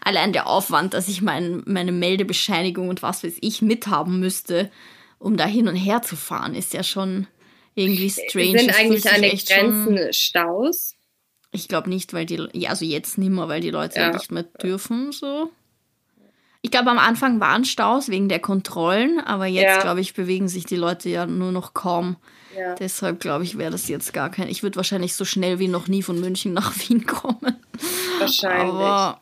Allein der Aufwand, dass ich mein, meine Meldebescheinigung und was weiß ich mithaben müsste, um da hin und her zu fahren, ist ja schon irgendwie strange. Sind eigentlich an den Grenzen. Staus? Ich glaube nicht, weil die, ja, also jetzt nicht mehr, weil die Leute ja. nicht mehr dürfen, so. Ich glaube, am Anfang waren Staus wegen der Kontrollen, aber jetzt, ja. glaube ich, bewegen sich die Leute ja nur noch kaum. Ja. Deshalb glaube ich, wäre das jetzt gar kein. Ich würde wahrscheinlich so schnell wie noch nie von München nach Wien kommen. Wahrscheinlich. Aber,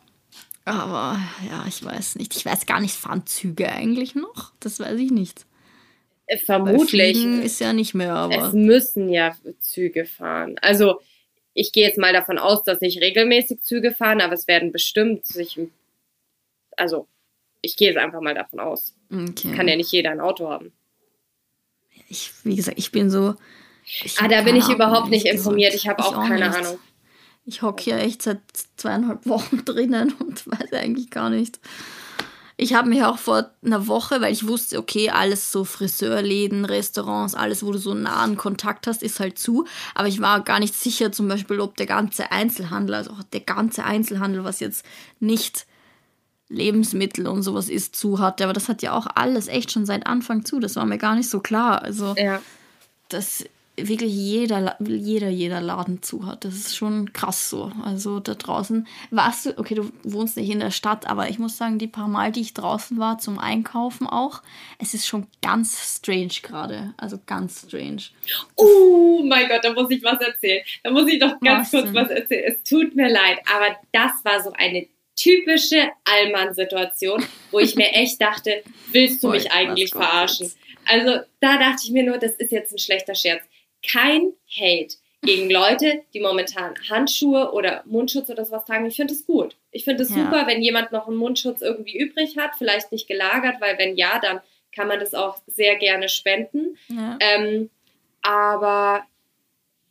aber ja, ich weiß nicht. Ich weiß gar nicht, fahren Züge eigentlich noch? Das weiß ich nicht. Äh, vermutlich. ist ja nicht mehr, aber. Es müssen ja Züge fahren. Also, ich gehe jetzt mal davon aus, dass nicht regelmäßig Züge fahren, aber es werden bestimmt sich. Also, ich gehe jetzt einfach mal davon aus. Okay. Kann ja nicht jeder ein Auto haben ich, wie gesagt, ich bin so. Ich ah, da bin ich Ahnung, überhaupt nicht informiert. Ich habe auch, auch, keine nicht. Ahnung. Ich hocke hier echt seit zweieinhalb Wochen drinnen und weiß eigentlich gar nicht. Ich habe mich auch vor einer Woche, weil ich wusste, okay, alles so Friseurläden, Restaurants, alles, wo du so einen nahen Kontakt hast, ist halt zu. Aber ich war gar nicht sicher, zum Beispiel, ob der ganze Einzelhandel, also auch der ganze Einzelhandel, was jetzt nicht Lebensmittel und sowas ist zu hatte. Aber das hat ja auch alles echt schon seit Anfang zu. Das war mir gar nicht so klar. Also, ja. dass wirklich jeder, jeder, jeder Laden zu hat. Das ist schon krass so. Also da draußen warst du, okay, du wohnst nicht in der Stadt, aber ich muss sagen, die paar Mal, die ich draußen war zum Einkaufen auch, es ist schon ganz strange gerade. Also ganz strange. Oh mein Gott, da muss ich was erzählen. Da muss ich doch ganz was kurz was erzählen. Es tut mir leid, aber das war so eine typische Allmann-Situation, wo ich mir echt dachte, willst du mich eigentlich verarschen? Also da dachte ich mir nur, das ist jetzt ein schlechter Scherz. Kein Hate gegen Leute, die momentan Handschuhe oder Mundschutz oder sowas tragen. Ich finde es gut. Ich finde es ja. super, wenn jemand noch einen Mundschutz irgendwie übrig hat, vielleicht nicht gelagert, weil wenn ja, dann kann man das auch sehr gerne spenden. Ja. Ähm, aber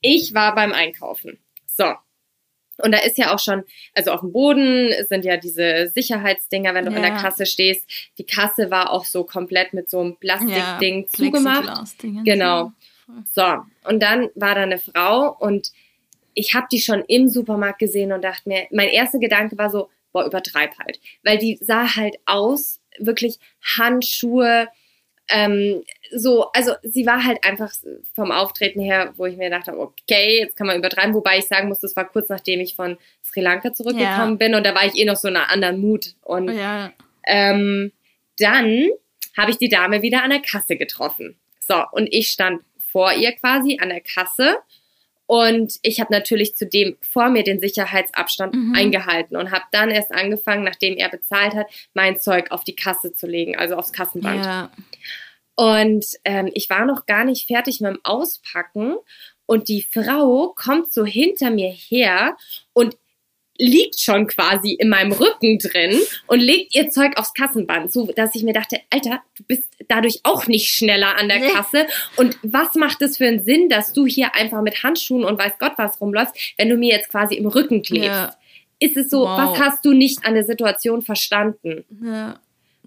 ich war beim Einkaufen. So, und da ist ja auch schon, also auf dem Boden sind ja diese Sicherheitsdinger, wenn du ja. in der Kasse stehst. Die Kasse war auch so komplett mit so einem Plastikding ja, zugemacht. Genau. So, und dann war da eine Frau und ich habe die schon im Supermarkt gesehen und dachte mir, mein erster Gedanke war so, boah, übertreib halt. Weil die sah halt aus, wirklich Handschuhe, ähm, so, also sie war halt einfach vom Auftreten her, wo ich mir dachte, okay, jetzt kann man übertreiben, wobei ich sagen muss, das war kurz nachdem ich von Sri Lanka zurückgekommen ja. bin und da war ich eh noch so in einer anderen Mut. Und ja. ähm, dann habe ich die Dame wieder an der Kasse getroffen. So, und ich stand vor ihr quasi an der Kasse und ich habe natürlich zudem vor mir den Sicherheitsabstand mhm. eingehalten und habe dann erst angefangen, nachdem er bezahlt hat, mein Zeug auf die Kasse zu legen, also aufs Kassenband. Ja. Und ähm, ich war noch gar nicht fertig mit dem Auspacken und die Frau kommt so hinter mir her und liegt schon quasi in meinem Rücken drin und legt ihr Zeug aufs Kassenband, so dass ich mir dachte, Alter, du bist dadurch auch nicht schneller an der Kasse. Und was macht es für einen Sinn, dass du hier einfach mit Handschuhen und weiß Gott was rumläufst, wenn du mir jetzt quasi im Rücken klebst? Ja. Ist es so, wow. was hast du nicht an der Situation verstanden? Ja,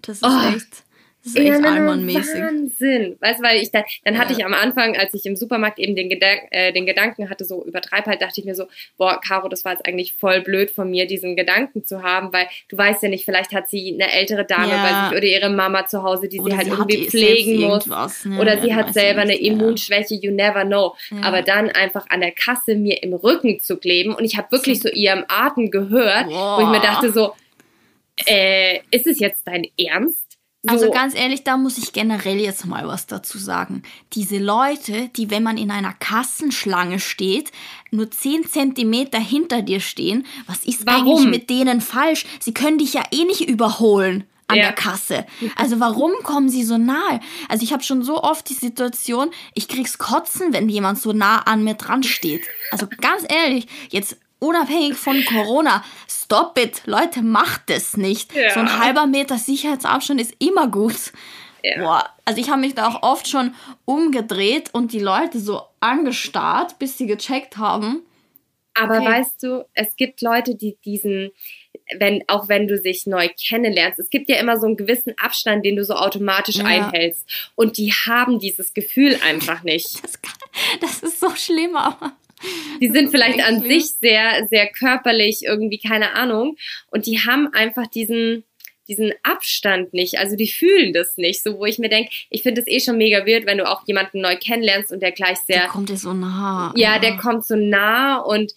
das ist oh. echt Das ist echt ja, Allmann-mäßig. Wahnsinn. Weißt du, weil ich dann, dann ja. hatte ich am Anfang, als ich im Supermarkt eben den, Gedan äh, den Gedanken hatte, so übertreib halt, dachte ich mir so, boah, Caro, das war jetzt eigentlich voll blöd von mir, diesen Gedanken zu haben, weil du weißt ja nicht, vielleicht hat sie eine ältere Dame ja. bei sich oder ihre Mama zu Hause, die oder sie halt sie irgendwie pflegen muss. Ne? Oder sie hat selber eine Immunschwäche, you never know. Aber dann einfach an der Kasse mir im Rücken zu kleben und ich habe wirklich so ihrem Atem gehört, boah. wo ich mir dachte so, äh, ist es jetzt dein Ernst? So. Also ganz ehrlich, da muss ich generell jetzt mal was dazu sagen. Diese Leute, die, wenn man in einer Kassenschlange steht, nur 10 Zentimeter hinter dir stehen, was ist warum? eigentlich mit denen falsch? Sie können dich ja eh nicht überholen an ja. der Kasse. Also warum kommen sie so nahe? Also ich habe schon so oft die Situation, ich krieg's kotzen, wenn jemand so nah an mir dran steht. Also ganz ehrlich, jetzt unabhängig von Corona. Stop it. Leute, macht es nicht. Ja. So ein halber Meter Sicherheitsabstand ist immer gut. Ja. Boah, also ich habe mich da auch oft schon umgedreht und die Leute so angestarrt, bis sie gecheckt haben. Aber okay. weißt du, es gibt Leute, die diesen, wenn, auch wenn du sich neu kennenlernst, es gibt ja immer so einen gewissen Abstand, den du so automatisch ja. einhältst. Und die haben dieses Gefühl einfach nicht. Das, kann, das ist so schlimm, aber die sind vielleicht an sich sehr, sehr körperlich, irgendwie, keine Ahnung. Und die haben einfach diesen, diesen Abstand nicht. Also die fühlen das nicht. So, wo ich mir denke, ich finde es eh schon mega weird, wenn du auch jemanden neu kennenlernst und der gleich sehr. Der kommt dir so nah. Ja, der kommt so nah und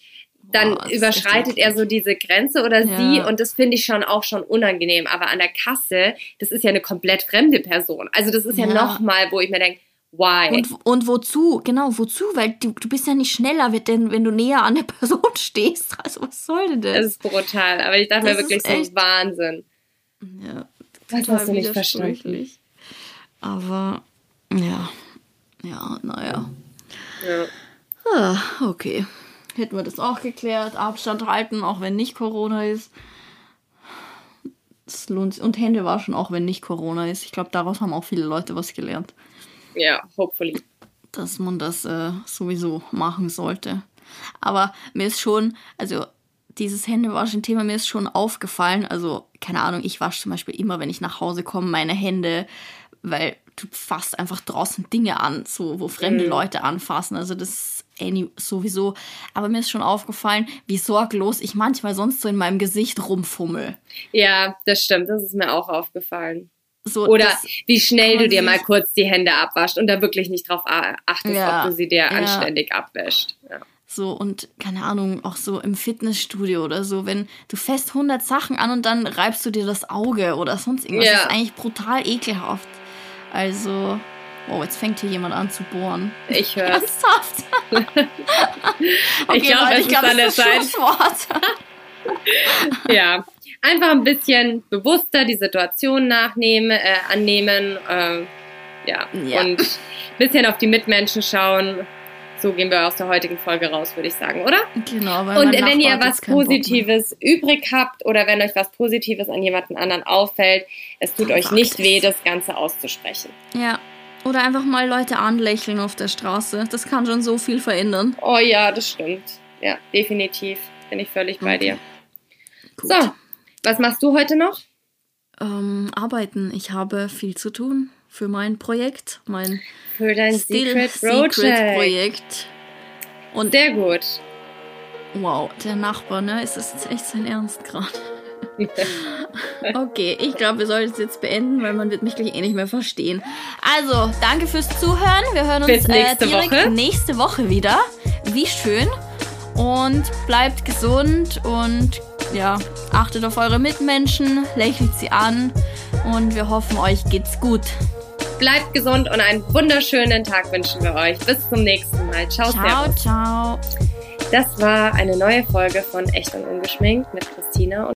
dann Boah, überschreitet er so diese Grenze oder ja. sie und das finde ich schon auch schon unangenehm. Aber an der Kasse, das ist ja eine komplett fremde Person. Also das ist ja, ja nochmal, wo ich mir denke, Why? Und, und wozu? Genau, wozu? Weil du, du bist ja nicht schneller, wenn, wenn du näher an der Person stehst. Also was soll denn das? Das ist brutal. Aber ich dachte das mir wirklich so Wahnsinn. Ja, das hast du nicht verstanden. Aber ja, ja, naja. Ja. Ah, okay. Hätten wir das auch geklärt. Abstand halten, auch wenn nicht Corona ist. Das lohnt sich. Und Hände waschen, auch wenn nicht Corona ist. Ich glaube, daraus haben auch viele Leute was gelernt. Ja, hopefully. Dass man das äh, sowieso machen sollte. Aber mir ist schon, also dieses Händewaschen-Thema, mir ist schon aufgefallen. Also, keine Ahnung, ich wasche zum Beispiel immer, wenn ich nach Hause komme, meine Hände, weil du fasst einfach draußen Dinge an, so wo fremde mhm. Leute anfassen. Also das ist any, sowieso. Aber mir ist schon aufgefallen, wie sorglos ich manchmal sonst so in meinem Gesicht rumfummel. Ja, das stimmt. Das ist mir auch aufgefallen. So, Oder wie schnell du dir mal kurz die Hände abwaschst und da wirklich nicht drauf achtest, ja, ob du sie dir ja. anständig abwäscht. Ja. So, und keine Ahnung, auch so im Fitnessstudio oder so, wenn du fest 100 Sachen an und dann reibst du dir das Auge oder sonst irgendwas. Das ist eigentlich brutal ekelhaft. Also, oh, jetzt fängt hier jemand an zu bohren. Ich höre. Ernsthaft? okay, ich glaube, es ist glaub, an der Zeit. ja, einfach ein bisschen bewusster die Situation nachnehmen, äh, annehmen, äh, ja. ja, und ein bisschen auf die Mitmenschen schauen. So gehen wir aus der heutigen Folge raus, würde ich sagen, oder? Genau. Und wenn ihr was Positives übrig habt oder wenn euch was Positives an jemanden anderen auffällt, es tut euch nicht weh, das Ganze auszusprechen. Ja. Oder einfach mal Leute anlächeln auf der Straße. Das kann schon so viel verändern. Oh ja, das stimmt. Ja, definitiv. Bin ich völlig okay. bei dir. Gut. So, was machst du heute noch? Ähm, arbeiten. Ich habe viel zu tun für mein Projekt, mein für dein Still Secret, Secret Projekt. Und sehr gut. Wow, der Nachbar, ne? Ist das jetzt echt sein Ernst gerade? okay, ich glaube, wir sollten es jetzt beenden, weil man wird mich gleich eh nicht mehr verstehen. Also, danke fürs Zuhören. Wir hören uns äh, direkt Woche. nächste Woche wieder. Wie schön. Und bleibt gesund und ja, achtet auf eure Mitmenschen, lächelt sie an und wir hoffen, euch geht's gut. Bleibt gesund und einen wunderschönen Tag wünschen wir euch. Bis zum nächsten Mal. Ciao, ciao. Servus. ciao. Das war eine neue Folge von Echt und Ungeschminkt mit Christina und